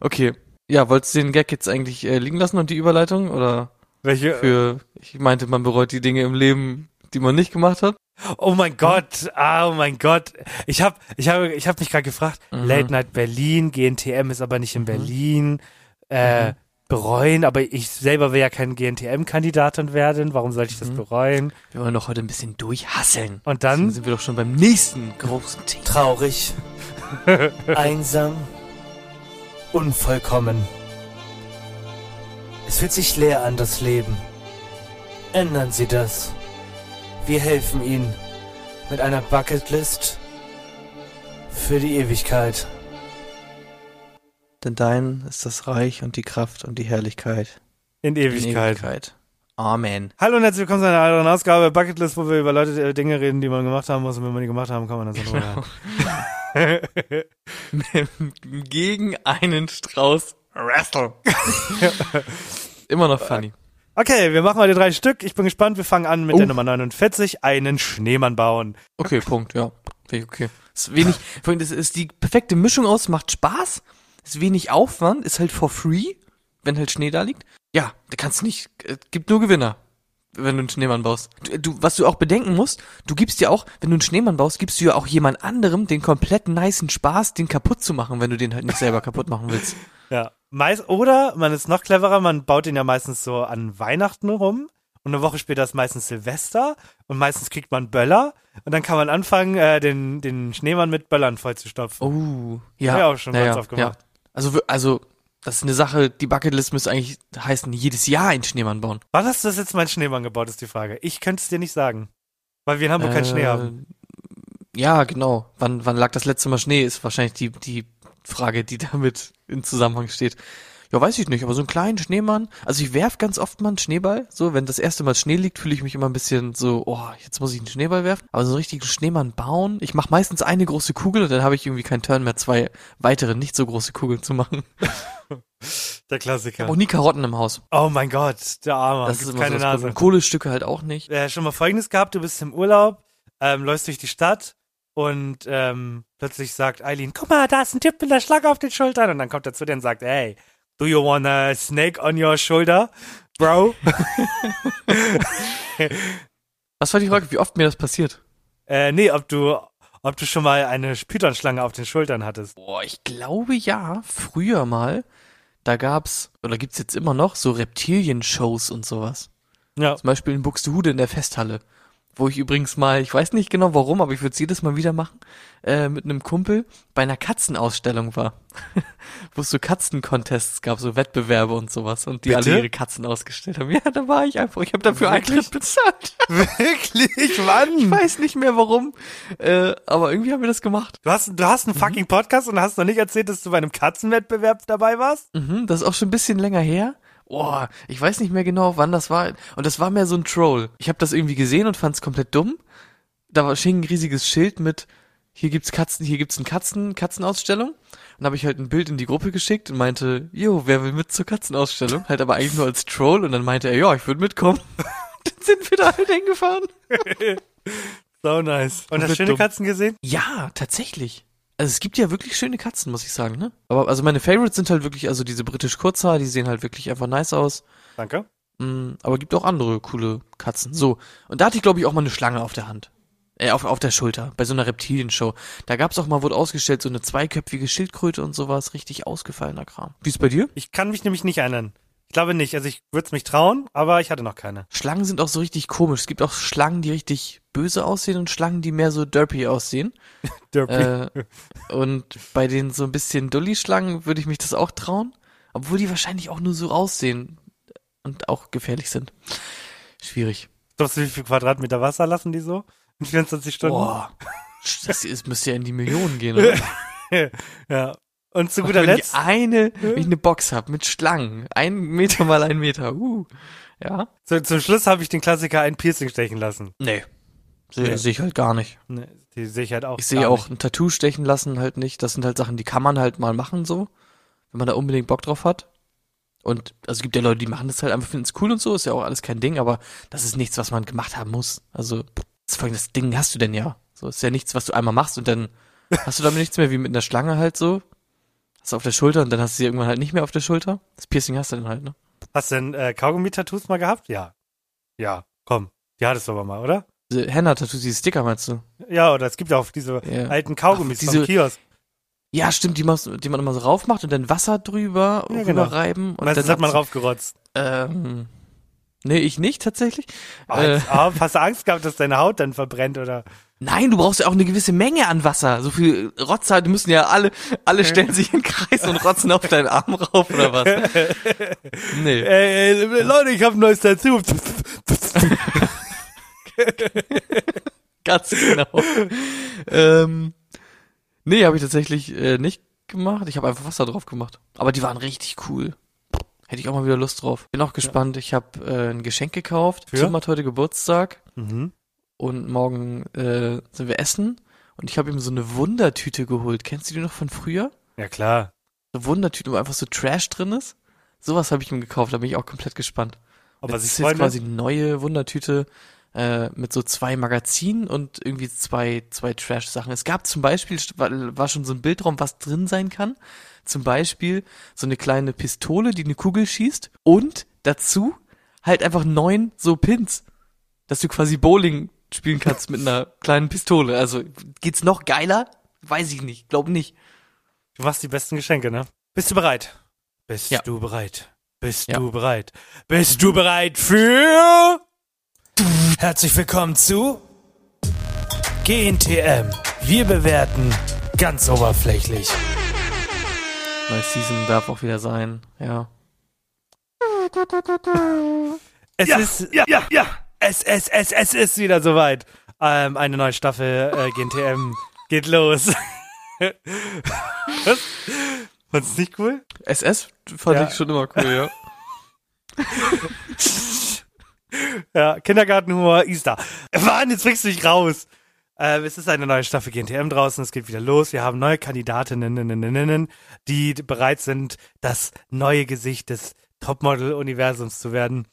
Okay. Ja, wolltest du den Gag jetzt eigentlich äh, liegen lassen und die Überleitung? Oder Welche? für, ich meinte, man bereut die Dinge im Leben, die man nicht gemacht hat? Oh mein Gott, ah, oh mein Gott. Ich hab, ich hab, ich hab mich gerade gefragt, Mhm. Late Night Berlin, GNTM ist aber nicht in Berlin. Äh, Mhm. Bereuen, aber ich selber will ja kein GNTM-Kandidatin werden. Warum sollte Mhm. ich das bereuen? Wir wollen doch heute ein bisschen durchhasseln. Und Dann dann sind wir doch schon beim nächsten großen Thema. traurig, [laughs] einsam, unvollkommen. Es fühlt sich leer an, das Leben. Ändern Sie das. Wir helfen Ihnen mit einer Bucketlist für die Ewigkeit. Denn dein ist das Reich und die Kraft und die Herrlichkeit. In in Ewigkeit. Ewigkeit. Amen. Hallo und herzlich willkommen zu einer anderen Ausgabe Bucketlist, wo wir über Leute, äh, Dinge reden, die man gemacht haben muss. Und wenn man die gemacht haben, kann man das dann genau. [laughs] Gegen einen Strauß Wrestle. [laughs] Immer noch funny. Okay, wir machen heute drei Stück. Ich bin gespannt. Wir fangen an mit Oh. der Nummer 49, einen Schneemann bauen. Okay, Punkt, ja. Okay. Ist wenig, das ist die perfekte Mischung aus, macht Spaß, ist wenig Aufwand, ist halt for free, wenn halt Schnee da liegt. Ja, da kannst du nicht, äh, gibt nur Gewinner, wenn du einen Schneemann baust. Du, du, was du auch bedenken musst, du gibst ja auch, wenn du einen Schneemann baust, gibst du ja auch jemand anderem den kompletten nicen Spaß, den kaputt zu machen, wenn du den halt nicht selber kaputt machen willst. [laughs] Ja. Meist, oder man ist noch cleverer, man baut den ja meistens so an Weihnachten rum. Und eine Woche später ist meistens Silvester und meistens kriegt man Böller und dann kann man anfangen, äh, den, den Schneemann mit Böllern vollzustopfen. Oh, ja. Hab ich auch schon ja, ganz ja, oft gemacht. Ja. Also, also, das ist eine Sache, die Bucketlist müsste eigentlich heißen, jedes Jahr einen Schneemann bauen. Wann hast du das jetzt mein Schneemann gebaut, ist die Frage. Ich könnte es dir nicht sagen. Weil wir in Hamburg keinen Schnee haben. Äh, Ja, genau. Wann, wann lag das letzte Mal Schnee, ist wahrscheinlich die, die Frage, die damit in Zusammenhang steht. Ja, weiß ich nicht, aber so einen kleinen Schneemann. Also ich werf ganz oft mal einen Schneeball. So, wenn das erste Mal Schnee liegt, fühle ich mich immer ein bisschen so, oh, jetzt muss ich einen Schneeball werfen. Aber so einen richtigen Schneemann bauen. Ich mache meistens eine große Kugel und dann habe ich irgendwie keinen Turn mehr, zwei weitere nicht so große Kugeln zu machen. [laughs] Der Klassiker. Auch nie Karotten im Haus. Oh mein Gott, der Arme. Das Gibt's ist immer keine so das Nase. Kohlestücke halt auch nicht. äh, schon mal Folgendes gehabt, du bist im Urlaub, ähm, läufst durch die Stadt und ähm, plötzlich sagt Eileen, guck mal, da ist ein Typ mit der Schlange auf den Schultern und dann kommt er zu dir und sagt, hey, do you want a snake on your shoulder, bro? [laughs] Was war die Frage, wie oft mir das passiert? äh, nee, ob du, ob du schon mal eine Python-Schlange auf den Schultern hattest. Boah, ich glaube ja, früher mal, da gab's, oder gibt's jetzt immer noch, so Reptilien-Shows und sowas. Ja. Zum Beispiel in Buxtehude in der Festhalle. Wo ich übrigens mal, ich weiß nicht genau warum, aber ich würde es jedes Mal wieder machen, äh, mit einem Kumpel bei einer Katzenausstellung war. [laughs] wo es so Katzencontests gab, so Wettbewerbe und sowas und die Bitte? alle ihre Katzen ausgestellt haben. Ja, da war ich einfach. Ich habe dafür Eintritt bezahlt. [laughs] Wirklich? Ich Wann? weiß nicht mehr warum, äh, aber irgendwie haben wir das gemacht. Du hast, du hast einen fucking Podcast und hast noch nicht erzählt, dass du bei einem Katzenwettbewerb dabei warst? Mhm, das ist auch schon ein bisschen länger her. Boah, ich weiß nicht mehr genau, wann das war. Und das war mehr so ein Troll. Ich habe das irgendwie gesehen und fand es komplett dumm. Da war hing ein riesiges Schild mit hier gibt's Katzen, hier gibt's eine Katzen Katzenausstellung. Und habe ich halt ein Bild in die Gruppe geschickt und meinte, jo, wer will mit zur Katzenausstellung? Halt aber eigentlich nur als Troll und dann meinte er, ja, ich würde mitkommen. [laughs] dann sind wir da halt hingefahren. [laughs] So nice. Und hast Komplett schöne dumm. Katzen gesehen? Ja, tatsächlich. Also es gibt ja wirklich schöne Katzen, muss ich sagen, ne? Aber also meine Favorites sind halt wirklich, also diese britisch Kurzhaar, die sehen halt wirklich einfach nice aus. Danke. Mm, aber gibt auch andere coole Katzen. So. Und da hatte ich, glaube ich, auch mal eine Schlange auf der Hand. Äh, auf, auf der Schulter. Bei so einer Reptilienshow. Da gab's auch mal, wurde ausgestellt, so eine zweiköpfige Schildkröte und sowas. Richtig ausgefallener Kram. Wie ist bei dir? Ich kann mich nämlich nicht erinnern. Ich glaube nicht. Also ich würde es mich trauen, aber ich hatte noch keine. Schlangen sind auch so richtig komisch. Es gibt auch Schlangen, die richtig böse aussehen und Schlangen, die mehr so derpy aussehen. [laughs] Derpy. Äh, und bei den so ein bisschen Dulli-Schlangen würde ich mich das auch trauen. Obwohl die wahrscheinlich auch nur so aussehen und auch gefährlich sind. Schwierig. Glaubst du, wie viel Quadratmeter Wasser lassen die so? In 24 Stunden? Boah. [laughs] Das ist, müsste ja in die Millionen gehen, oder? [laughs] Ja. Und zu guter wenn Letzt, ich eine, wenn ich eine Box hab mit Schlangen, ein Meter mal ein Meter, uh, ja. zu, zum Schluss habe ich den Klassiker ein Piercing stechen lassen. Nee. Sehe Nee. seh ich halt gar nicht. Ne, die sehe ich halt auch. Ich sehe auch ein Tattoo stechen lassen halt nicht. Das sind halt Sachen, die kann man halt mal machen so, wenn man da unbedingt Bock drauf hat. Und also es gibt ja Leute, die machen das halt einfach, finden es cool und so, ist ja auch alles kein Ding, aber das ist nichts, was man gemacht haben muss. Also, das folgendes Ding hast du denn ja. So, ist ja nichts, was du einmal machst und dann [laughs] hast du damit nichts mehr, wie mit einer Schlange halt so. Du auf der Schulter und dann hast du sie irgendwann halt nicht mehr auf der Schulter. Das Piercing hast du dann halt, ne? Hast du denn äh, Kaugummi-Tattoos mal gehabt? Ja. Ja, komm. Die hattest du aber mal, oder? Diese Henna-Tattoos, diese Sticker meinst du? Ja, oder es gibt ja auch diese Ja. alten Kaugummis Ach, vom diese- Kiosk. Ja, stimmt, die, machst, die man immer so raufmacht und dann Wasser drüber Ja, genau. rüberreiben. Und Meistens dann hat man raufgerotzt. Ähm, nee, ich nicht tatsächlich. Ah, Äh, ah, hast du Angst gehabt, dass deine Haut dann verbrennt, oder? Nein, du brauchst ja auch eine gewisse Menge an Wasser. So viel Rotzer, die müssen ja alle, alle stellen sich in den Kreis und rotzen auf deinen Arm rauf oder was? [laughs] Nee. Ey, ey, Leute, ich habe ein neues Tattoo. [laughs] Ganz genau. ähm, nee, habe ich tatsächlich äh, nicht gemacht. Ich habe einfach Wasser drauf gemacht. Aber die waren richtig cool. Hätte ich auch mal wieder Lust drauf. Bin auch gespannt. Ich habe äh, ein Geschenk gekauft. Für? Tim hat heute Geburtstag mhm. Und morgen äh, sind wir essen. Und ich habe ihm so eine Wundertüte geholt. Kennst du die noch von früher? Ja, klar. Eine Wundertüte, wo einfach so Trash drin ist. Sowas habe ich ihm gekauft. Da bin ich auch komplett gespannt. Ob er das ist jetzt quasi eine neue Wundertüte äh, mit so zwei Magazinen und irgendwie zwei, zwei Trash-Sachen. Es gab zum Beispiel, war schon so ein Bildraum, was drin sein kann. Zum Beispiel so eine kleine Pistole, die eine Kugel schießt und dazu halt einfach neun so Pins, dass du quasi Bowling spielen kannst mit einer kleinen Pistole. Also geht's noch geiler? Weiß ich nicht, glaub nicht. Du machst die besten Geschenke, ne? Bist du bereit? Bist Ja. du bereit? Bist Ja. du bereit? Bist du bereit für? Herzlich willkommen zu GNTM. Wir bewerten ganz oberflächlich. Neue Season darf auch wieder sein, ja. Es ist ja ja ja. Es es es es ist wieder soweit. Ähm, eine neue Staffel äh, GNTM geht los. Was? Fandest du nicht cool? SS fand Ja. ich schon immer cool, ja. [laughs] Ja, Kindergartenhumor, Easter. Mann, jetzt bringst du dich raus. Äh, es ist eine neue Staffel GNTM draußen, es geht wieder los. Wir haben neue Kandidatinnen, die bereit sind, das neue Gesicht des Topmodel-Universums zu werden.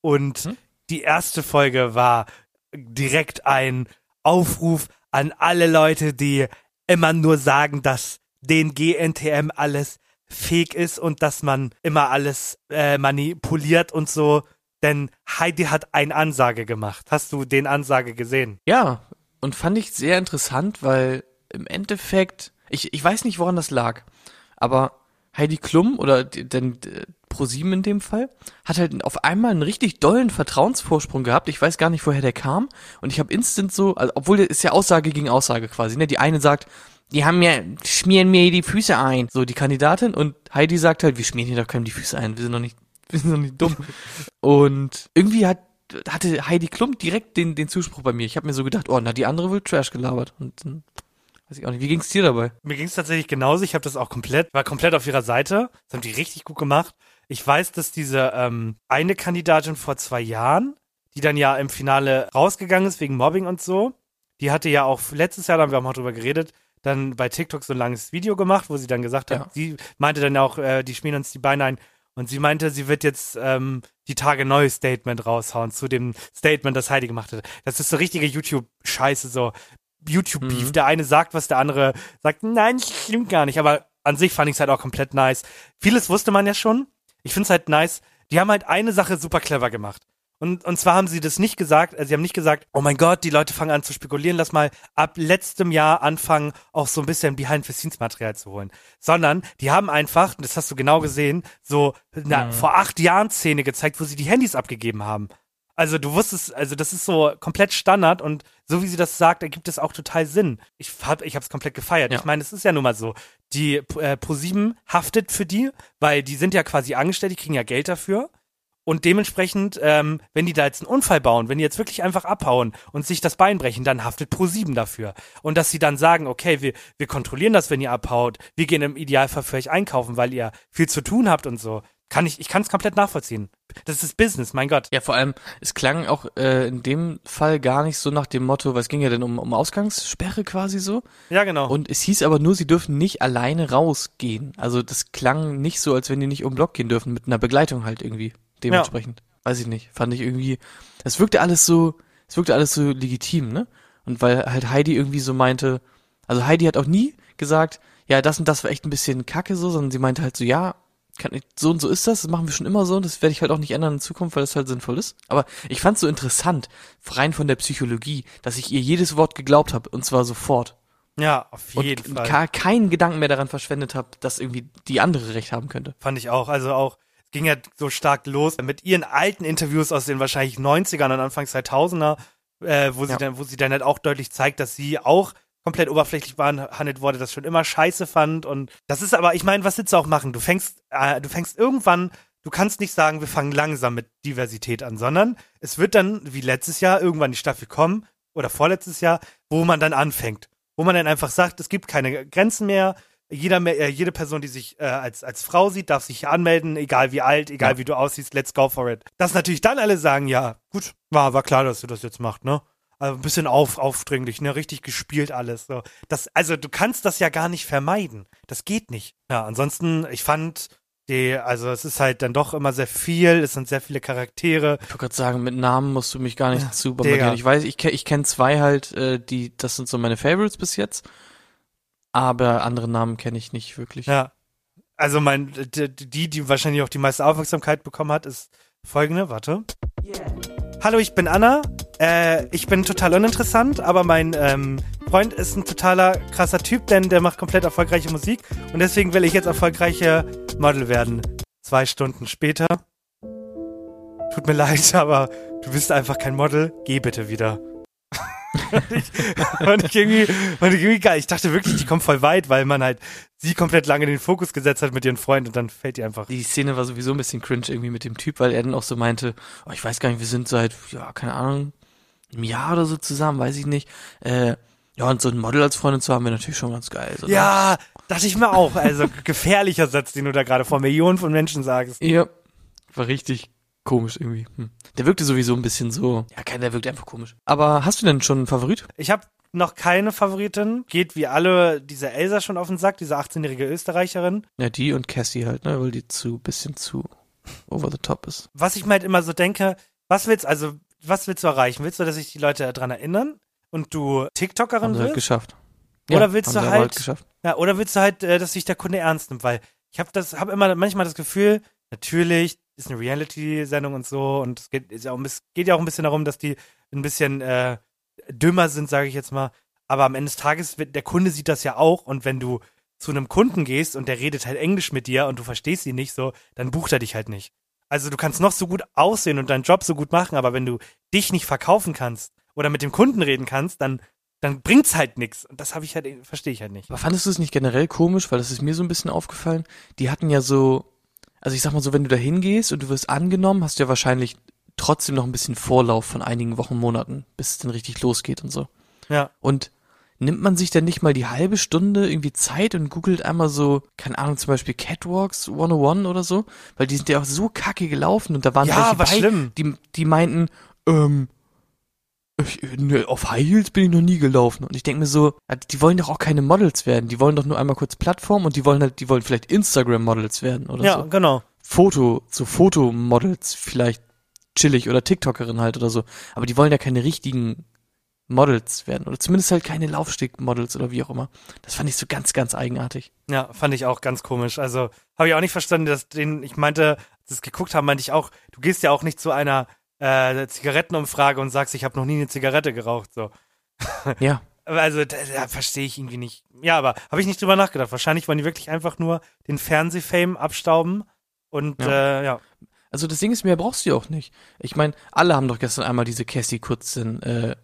Und Hm? Die erste Folge war direkt ein Aufruf an alle Leute, die immer nur sagen, dass den GNTM alles fake ist und dass man immer alles äh, manipuliert und so. Denn Heidi hat eine Ansage gemacht. Hast du den Ansage gesehen? Ja, und fand ich sehr interessant, weil im Endeffekt, ich, ich weiß nicht, woran das lag, aber Heidi Klum oder dann äh, ProSieben in dem Fall hat halt auf einmal einen richtig dollen Vertrauensvorsprung gehabt. Ich weiß gar nicht, woher der kam. Und ich habe instant so, also, obwohl ist ja Aussage gegen Aussage quasi. Ne? Die eine sagt, die haben mir, schmieren mir die Füße ein. So die Kandidatin und Heidi sagt halt, wir schmieren hier doch keinem die Füße ein. Wir sind noch nicht, [laughs] wir sind noch nicht dumm. und irgendwie hat hatte Heidi Klum direkt den den Zuspruch bei mir. Ich habe mir so gedacht, oh, na die andere wird Trash gelabert. Und dann weiß ich auch nicht. Wie ging's dir dabei? Mir ging es tatsächlich genauso. Ich habe das auch komplett, war komplett auf ihrer Seite. Das haben die richtig gut gemacht. Ich weiß, dass diese ähm, eine Kandidatin vor zwei Jahren, die dann ja im Finale rausgegangen ist wegen Mobbing und so, die hatte ja auch letztes Jahr, da haben wir auch mal drüber geredet, dann bei TikTok so ein langes Video gemacht, wo sie dann gesagt hat, Ja. sie meinte dann auch, äh, die schmieren uns die Beine ein. Und sie meinte, sie wird jetzt ähm, die Tage neues Statement raushauen zu dem Statement, das Heidi gemacht hat. Das ist so richtige YouTube-Scheiße, so YouTube-Beef. Mhm. Der eine sagt was, der andere sagt, nein, das stimmt gar nicht. Aber an sich fand ich es halt auch komplett nice. Vieles wusste man ja schon. Ich finde es halt nice. Die haben halt eine Sache super clever gemacht. Und, und zwar haben sie das nicht gesagt, also sie haben nicht gesagt, oh mein Gott, die Leute fangen an zu spekulieren, lass mal ab letztem Jahr anfangen, auch so ein bisschen Behind-the-Scenes-Material zu holen. Sondern die haben einfach, das hast du genau gesehen, so eine vor acht Jahren Szene gezeigt, wo sie die Handys abgegeben haben. Also du wusstest, also das ist so komplett Standard und so wie sie das sagt, ergibt es auch total Sinn. Ich hab, ich hab's komplett gefeiert. Ja. Ich meine, es ist ja nun mal so. Die äh, Pro7 haftet für die, weil die sind ja quasi angestellt, die kriegen ja Geld dafür. Und dementsprechend, ähm, wenn die da jetzt einen Unfall bauen, wenn die jetzt wirklich einfach abhauen und sich das Bein brechen, dann haftet Pro7 dafür. Und dass sie dann sagen, okay, wir, wir kontrollieren das, wenn ihr abhaut, wir gehen im Idealfall für euch einkaufen, weil ihr viel zu tun habt und so. Kann ich, ich kann es komplett nachvollziehen. Das ist Business, mein Gott. Ja, vor allem, es klang auch äh, in dem Fall gar nicht so nach dem Motto, es ging ja dann um, um Ausgangssperre quasi so. Ja, genau. Und es hieß aber nur, sie dürfen nicht alleine rausgehen. Also das klang nicht so, als wenn die nicht um den Block gehen dürfen, mit einer Begleitung halt irgendwie. Dementsprechend. Weiß ich nicht. Fand ich irgendwie. Es wirkte alles so, es wirkte alles so legitim, ne? Und weil halt Heidi irgendwie so meinte, also Heidi hat auch nie gesagt, ja, das und das war echt ein bisschen kacke so, sondern sie meinte halt so, ja, kann so und so ist das, das machen wir schon immer so und das werde ich halt auch nicht ändern in Zukunft, weil das halt sinnvoll ist. Aber ich fand so interessant, rein von der Psychologie, dass ich ihr jedes Wort geglaubt habe und zwar sofort ja, auf und jeden Fall. ka- keinen Gedanken mehr daran verschwendet habe, dass irgendwie die andere recht haben könnte. Fand ich auch. Also auch, es ging ja so stark los mit ihren alten Interviews aus den wahrscheinlich 90ern und Anfang 2000er, äh, wo sie Ja. dann, wo sie dann halt auch deutlich zeigt, dass sie auch komplett oberflächlich behandelt wurde, das schon immer scheiße fand und das ist aber, ich meine, was willst du auch machen? Du fängst, äh, du fängst irgendwann, du kannst nicht sagen, wir fangen langsam mit Diversität an, sondern es wird dann, wie letztes Jahr, irgendwann die Staffel kommen oder vorletztes Jahr, wo man dann anfängt. Wo man dann einfach sagt, es gibt keine Grenzen mehr, jeder, mehr- äh, jede Person, die sich äh, als, als Frau sieht, darf sich hier anmelden, egal wie alt, egal Ja. wie du aussiehst, let's go for it. Dass natürlich dann alle sagen, ja, gut, war, war klar, dass du das jetzt macht, ne? Also ein bisschen auf, aufdringlich, ne? Richtig gespielt alles. So. Das, also du kannst das ja gar nicht vermeiden. Das geht nicht. Ja, ansonsten, ich fand die, also es ist halt dann doch immer sehr viel, es sind sehr viele Charaktere. Ich wollte gerade sagen, mit Namen musst du mich gar nicht zu Digga. bombardieren. Ich weiß, ich, ich kenne zwei halt, äh, die, das sind so meine Favorites bis jetzt. Aber andere Namen kenne ich nicht wirklich. Ja. Also mein, die, die, die wahrscheinlich auch die meiste Aufmerksamkeit bekommen hat, ist folgende, warte. Hallo, ich bin Anna. Äh, ich bin total uninteressant, aber mein ähm, Freund ist ein totaler krasser Typ, denn der macht komplett erfolgreiche Musik und deswegen will ich jetzt erfolgreiche Model werden. Zwei Stunden später. Tut mir [laughs] leid, aber du bist einfach kein Model. Geh bitte wieder. [laughs] fand, ich, irgendwie, fand ich irgendwie geil. Ich dachte wirklich, die kommt voll weit, weil man halt sie komplett lange in den Fokus gesetzt hat mit ihrem Freund und dann fällt die einfach. Die Szene war sowieso ein bisschen cringe irgendwie mit dem Typ, weil er dann auch so meinte, oh, ich weiß gar nicht, wir sind seit, ja, keine Ahnung, einem Jahr oder so zusammen, weiß ich nicht. Äh, ja, und so ein Model als Freundin zu haben, wäre natürlich schon ganz geil. So, ne? Ja, dachte ich mir auch. Also [laughs] gefährlicher Satz, den du da gerade vor Millionen von Menschen sagst. Ja, war richtig komisch irgendwie. Hm. Der wirkte sowieso ein bisschen so, ja, der wirkt einfach komisch. Aber hast du denn schon einen Favorit? Ich habe noch keine Favoritin. Geht wie alle diese Elsa schon auf den Sack, diese 18-jährige Österreicherin. Ja, die und Cassie halt, ne, weil die zu, bisschen zu over the top ist. Was ich mir halt immer so denke, was willst, also, was willst du erreichen? Willst du, dass sich die Leute daran erinnern und du TikTokerin Haben sie halt geschafft. Oder willst haben du halt- geschafft. Ja, oder willst du halt, äh, dass sich der Kunde ernst nimmt? Weil ich habe das, habe immer manchmal das Gefühl, natürlich ist eine Reality-Sendung und so und es geht, ja auch, ein bisschen- geht ja auch ein bisschen darum, dass die ein bisschen äh, dümmer sind, sage ich jetzt mal. Aber am Ende des Tages, der Kunde sieht das ja auch und wenn du zu einem Kunden gehst und der redet halt Englisch mit dir und du verstehst ihn nicht so, dann bucht er dich halt nicht. Also du kannst noch so gut aussehen und deinen Job so gut machen, aber wenn du dich nicht verkaufen kannst oder mit dem Kunden reden kannst, dann dann bringt's halt nix. Und das habe ich halt verstehe ich halt nicht. Aber fandest du es nicht generell komisch, weil das ist mir so ein bisschen aufgefallen? Die hatten ja so, also ich sag mal so, wenn du da hingehst und du wirst angenommen, hast du ja wahrscheinlich trotzdem noch ein bisschen Vorlauf von einigen Wochen, Monaten, bis es dann richtig losgeht und so. Ja. Und nimmt man sich dann nicht mal die halbe Stunde irgendwie Zeit und googelt einmal so, keine Ahnung, zum Beispiel Catwalks 101 oder so? Weil die sind ja auch so kacke gelaufen und da waren Ja, welche war bei, schlimm. Die, die meinten, ähm, ich, ne, auf High Heels bin ich noch nie gelaufen. Und ich denke mir so, ja, die wollen doch auch keine Models werden. Die wollen doch nur einmal kurz Plattform und die wollen halt, die wollen vielleicht Instagram-Models werden oder Ja, so. genau. Foto, so Fotomodels vielleicht chillig oder TikTokerin halt oder so. Aber die wollen ja keine richtigen Models werden. Oder zumindest halt keine Laufsteg-Models oder wie auch immer. Das fand ich so ganz, ganz eigenartig. Ja, fand ich auch ganz komisch. Also habe ich auch nicht verstanden, dass den, ich meinte, es geguckt haben, meinte ich auch, du gehst ja auch nicht zu einer äh, Zigarettenumfrage und sagst, ich habe noch nie eine Zigarette geraucht. So. [laughs] Ja. Also da, da verstehe ich irgendwie nicht. Ja, aber habe ich nicht drüber nachgedacht. Wahrscheinlich wollen die wirklich einfach nur den Fernsehfame abstauben und Ja. äh, ja. Also das Ding ist, mehr brauchst du ja auch nicht. Ich meine, alle haben doch gestern einmal diese Cassie Kurzin äh,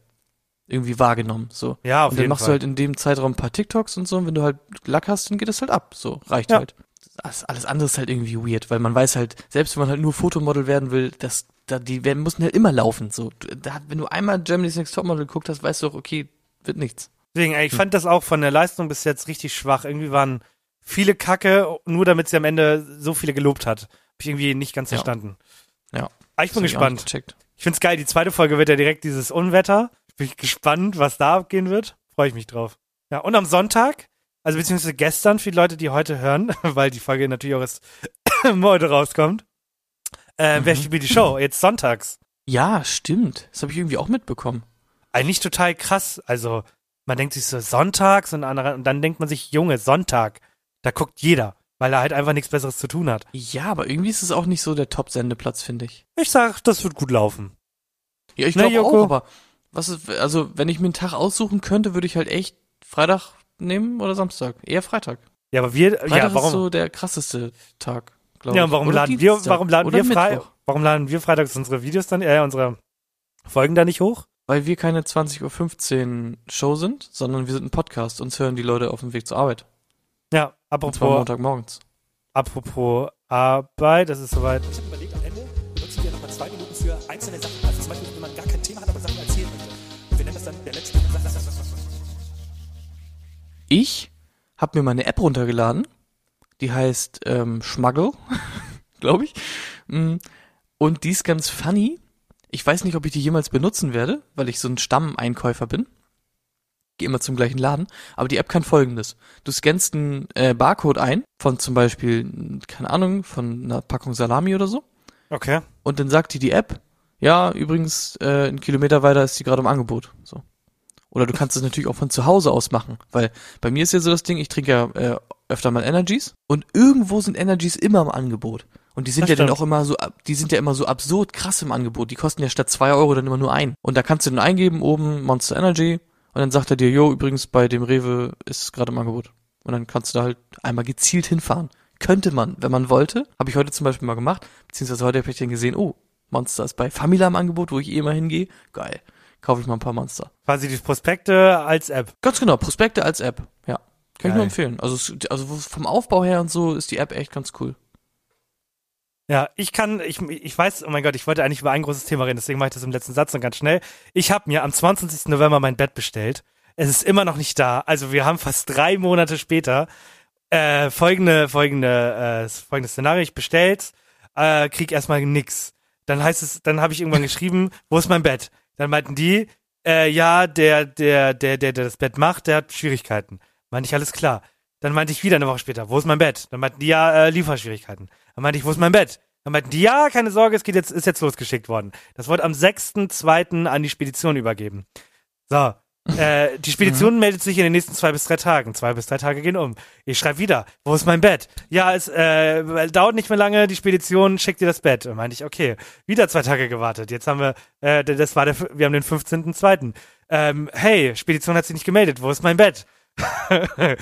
irgendwie wahrgenommen. So. Ja, auf und dann jeden machst Fall. du halt in dem Zeitraum ein paar TikToks und so, und wenn du halt Lack hast, dann geht es halt ab. So, reicht Ja. halt. Alles, alles andere ist halt irgendwie weird, weil man weiß halt, selbst wenn man halt nur Fotomodel werden will, dass da die werden mussten halt immer laufen. So, da, wenn du einmal Germany's Next Topmodel geguckt hast, weißt du auch, okay, wird nichts. Deswegen, ich fand das auch von der Leistung bis jetzt richtig schwach. Irgendwie waren viele Kacke, nur damit sie am Ende so viele gelobt hat. Hab ich irgendwie nicht ganz verstanden. Ja. Aber ich bin Das hab ich nicht gespannt. Gecheckt. Ich find's geil. Die zweite Folge wird ja direkt dieses Unwetter. Bin ich gespannt, was da abgehen wird. Freue ich mich drauf. Ja, und am Sonntag, also beziehungsweise gestern für die Leute, die heute hören, [laughs] weil die Folge natürlich auch erst [coughs] heute rauskommt. Äh, wer spielt die Show? Jetzt sonntags. Ja, stimmt. Das habe ich irgendwie auch mitbekommen. Eigentlich total krass. Also, man denkt sich so sonntags und, andere, und dann denkt man sich, Junge, Sonntag. Da guckt jeder, weil er halt einfach nichts Besseres zu tun hat. Ja, aber irgendwie ist es auch nicht so der Top-Sendeplatz, finde ich. Ich sag, das wird gut laufen. Ja, ich Ne, glaube auch, Joko? aber was ist, also wenn ich mir einen Tag aussuchen könnte, würde ich halt echt Freitag nehmen oder Samstag. Eher Freitag. Ja, aber wir, Freitag ja, warum? ist so der krasseste Tag, glaube Ja, ich. und warum Oder laden wir, Dienstag. warum laden Oder wir frei, warum laden wir freitags unsere Videos dann, äh, unsere Folgen da nicht hoch? Weil wir keine 20.15 Uhr Show sind, sondern wir sind ein Podcast. Uns hören die Leute auf dem Weg zur Arbeit. Ja, Und zwar apropos, Montagmorgens. apropos Arbeit, das ist soweit. Ich habe überlegt, am Ende benutzen wir nochmal zwei Minuten für einzelne Sachen. Also zum Beispiel, wenn man gar kein Thema hat, aber Sachen erzählen möchte. Und wir nennen das dann der letzte. Ich habe mir mal eine App runtergeladen, die heißt ähm, Schmuggel, [laughs] glaube ich. Mm, Und die ist ganz funny. Ich weiß nicht, ob ich die jemals benutzen werde, weil ich so ein Stammeinkäufer bin. Gehe immer zum gleichen Laden. Aber die App kann folgendes. Du scannst einen äh, Barcode ein, von zum Beispiel, keine Ahnung, von einer Packung Salami oder so. Okay. Und dann sagt dir die App, ja, übrigens, äh, einen Kilometer weiter ist die gerade im Angebot. So. Oder du kannst es natürlich auch von zu Hause aus machen, weil bei mir ist ja so das Ding, ich trinke ja äh, öfter mal Energies und irgendwo sind Energies immer im Angebot. Und die sind Das ja dann stimmt. auch immer so, die sind ja immer so absurd krass im Angebot. Die kosten ja statt zwei Euro dann immer nur ein. Und da kannst du dann eingeben, oben Monster Energy, und dann sagt er dir, jo, übrigens bei dem Rewe ist es gerade im Angebot. Und dann kannst du da halt einmal gezielt hinfahren. Könnte man, wenn man wollte. Habe ich heute zum Beispiel mal gemacht. Beziehungsweise heute habe ich dann gesehen, oh, Monster ist bei Famila im Angebot, wo ich eh immer hingehe. Geil. Kaufe ich mal ein paar Monster. Quasi die Prospekte als App. Ganz genau, Prospekte als App. Ja. Kann ich nur empfehlen. Also, also vom Aufbau her und so ist die App echt ganz cool. Ja, ich kann, ich, ich weiß, oh mein Gott, ich wollte eigentlich über ein großes Thema reden, deswegen mache ich das im letzten Satz noch ganz schnell. Ich habe mir am 22. November mein Bett bestellt. Es ist immer noch nicht da. Also wir haben fast drei Monate später äh, folgende, folgende, äh, folgendes Szenario. Ich bestellt, äh, krieg erstmal nix. Dann heißt es, dann habe ich irgendwann [laughs] geschrieben, wo ist mein Bett? Dann meinten die, äh, ja, der, der, der, der, der das Bett macht, der hat Schwierigkeiten. Meinte ich, alles klar. Dann meinte ich wieder eine Woche später, wo ist mein Bett? Dann meinten die, ja, äh, Lieferschwierigkeiten. Dann meinte ich, wo ist mein Bett? Dann meinten die, ja, keine Sorge, es geht jetzt, ist jetzt losgeschickt worden. Das wurde am 6.2. an die Spedition übergeben. So. Äh, [laughs] die Spedition meldet sich in den nächsten zwei bis drei Tagen. Zwei bis drei Tage gehen um. Ich schreibe wieder, wo ist mein Bett? Ja, es äh, dauert nicht mehr lange, die Spedition schickt dir das Bett. Und meinte ich, okay, wieder zwei Tage gewartet. Jetzt haben wir, äh, das war der, wir haben den 15.2. Ähm, hey, Spedition hat sich nicht gemeldet, wo ist mein Bett? [laughs]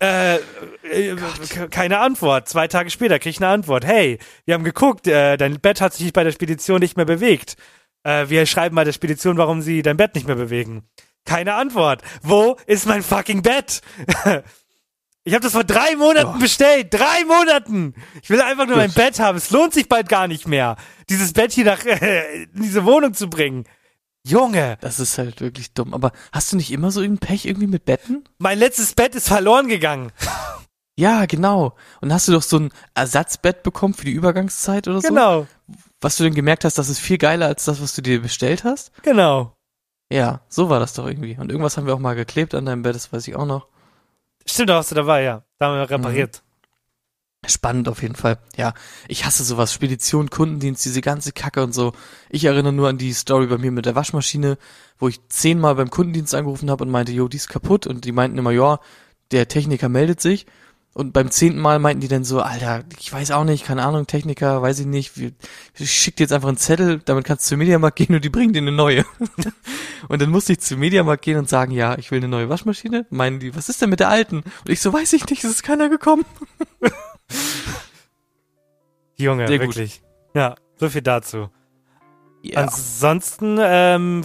äh, äh, ke- keine Antwort. Zwei Tage später krieg ich eine Antwort. Hey, wir haben geguckt, äh, dein Bett hat sich bei der Spedition nicht mehr bewegt. Äh, wir schreiben bei der Spedition, warum sie dein Bett nicht mehr bewegen. Keine Antwort. Wo ist mein fucking Bett? [laughs] Ich habe das vor drei Monaten bestellt. Drei Monaten. Ich will einfach nur mein Bett haben. Es lohnt sich bald gar nicht mehr, dieses Bett hier nach [laughs] in diese Wohnung zu bringen. Junge, Das ist halt wirklich dumm. Aber hast du nicht immer so ein Pech irgendwie mit Betten? mein letztes Bett ist verloren gegangen. [laughs] Ja, genau. Und hast du doch so ein Ersatzbett bekommen für die Übergangszeit oder so? Genau, Was du denn gemerkt hast, das ist viel geiler als das, was du dir bestellt hast? genau. Ja, so war das doch irgendwie. Und irgendwas haben wir auch mal geklebt an deinem Bett, das weiß ich auch noch. Stimmt, da warst du dabei, ja. Da haben wir repariert. Spannend auf jeden Fall. Ja, ich hasse sowas. Spedition, Kundendienst, diese ganze Kacke und so. Ich erinnere nur an die Story bei mir mit der Waschmaschine, wo ich zehnmal beim Kundendienst angerufen habe und meinte, jo, die ist kaputt. Und die meinten immer, ja, der Techniker meldet sich. Und beim zehnten Mal meinten die dann so, Alter, ich weiß auch nicht, keine Ahnung, Techniker, weiß ich nicht, ich schick dir jetzt einfach einen Zettel, damit kannst du zum Mediamarkt gehen und die bringen dir eine neue. [laughs] und dann musste ich zum Mediamarkt gehen und sagen, ja, ich will eine neue Waschmaschine. Meinen die, was ist denn mit der alten? Und ich so, weiß ich nicht, es ist keiner gekommen. [laughs] [laughs] Junge, Sehr gut. wirklich. Ja, so viel dazu. Ja. Ansonsten, ähm,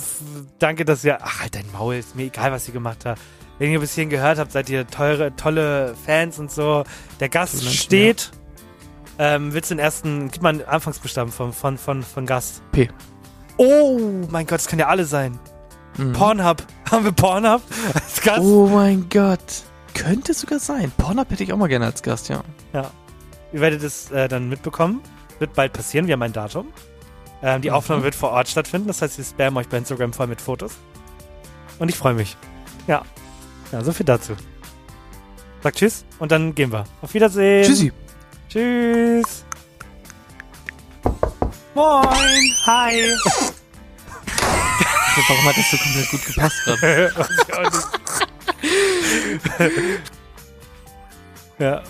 danke, dass ihr. Ach, halt dein Maul, ist mir egal, was ihr gemacht habt. Wenn ihr bis hierhin gehört habt, seid ihr teure, tolle Fans und so. Der Gast steht. Ähm, willst du den ersten, gib mal einen Anfangsbuchstaben von, von, von, von Gast. P. Oh, mein Gott, das können ja alle sein. Mhm. Pornhub. [laughs] Haben wir Pornhub [laughs] als Gast? Oh mein Gott. Könnte sogar sein. Pornhub hätte ich auch mal gerne als Gast, ja. Ihr werdet es äh, dann mitbekommen. Wird bald passieren. Wir haben ein Datum. Ähm, die Aufnahme wird vor Ort stattfinden. Das heißt, wir spammen euch bei Instagram voll mit Fotos. Und ich freue mich. Ja. Ja, so viel dazu. Sag Tschüss und dann gehen wir. Auf Wiedersehen. Tschüssi. Tschüss. Moin. Hi. [laughs] Warum hat das so komplett gut gepasst gerade? [laughs] [laughs] ja.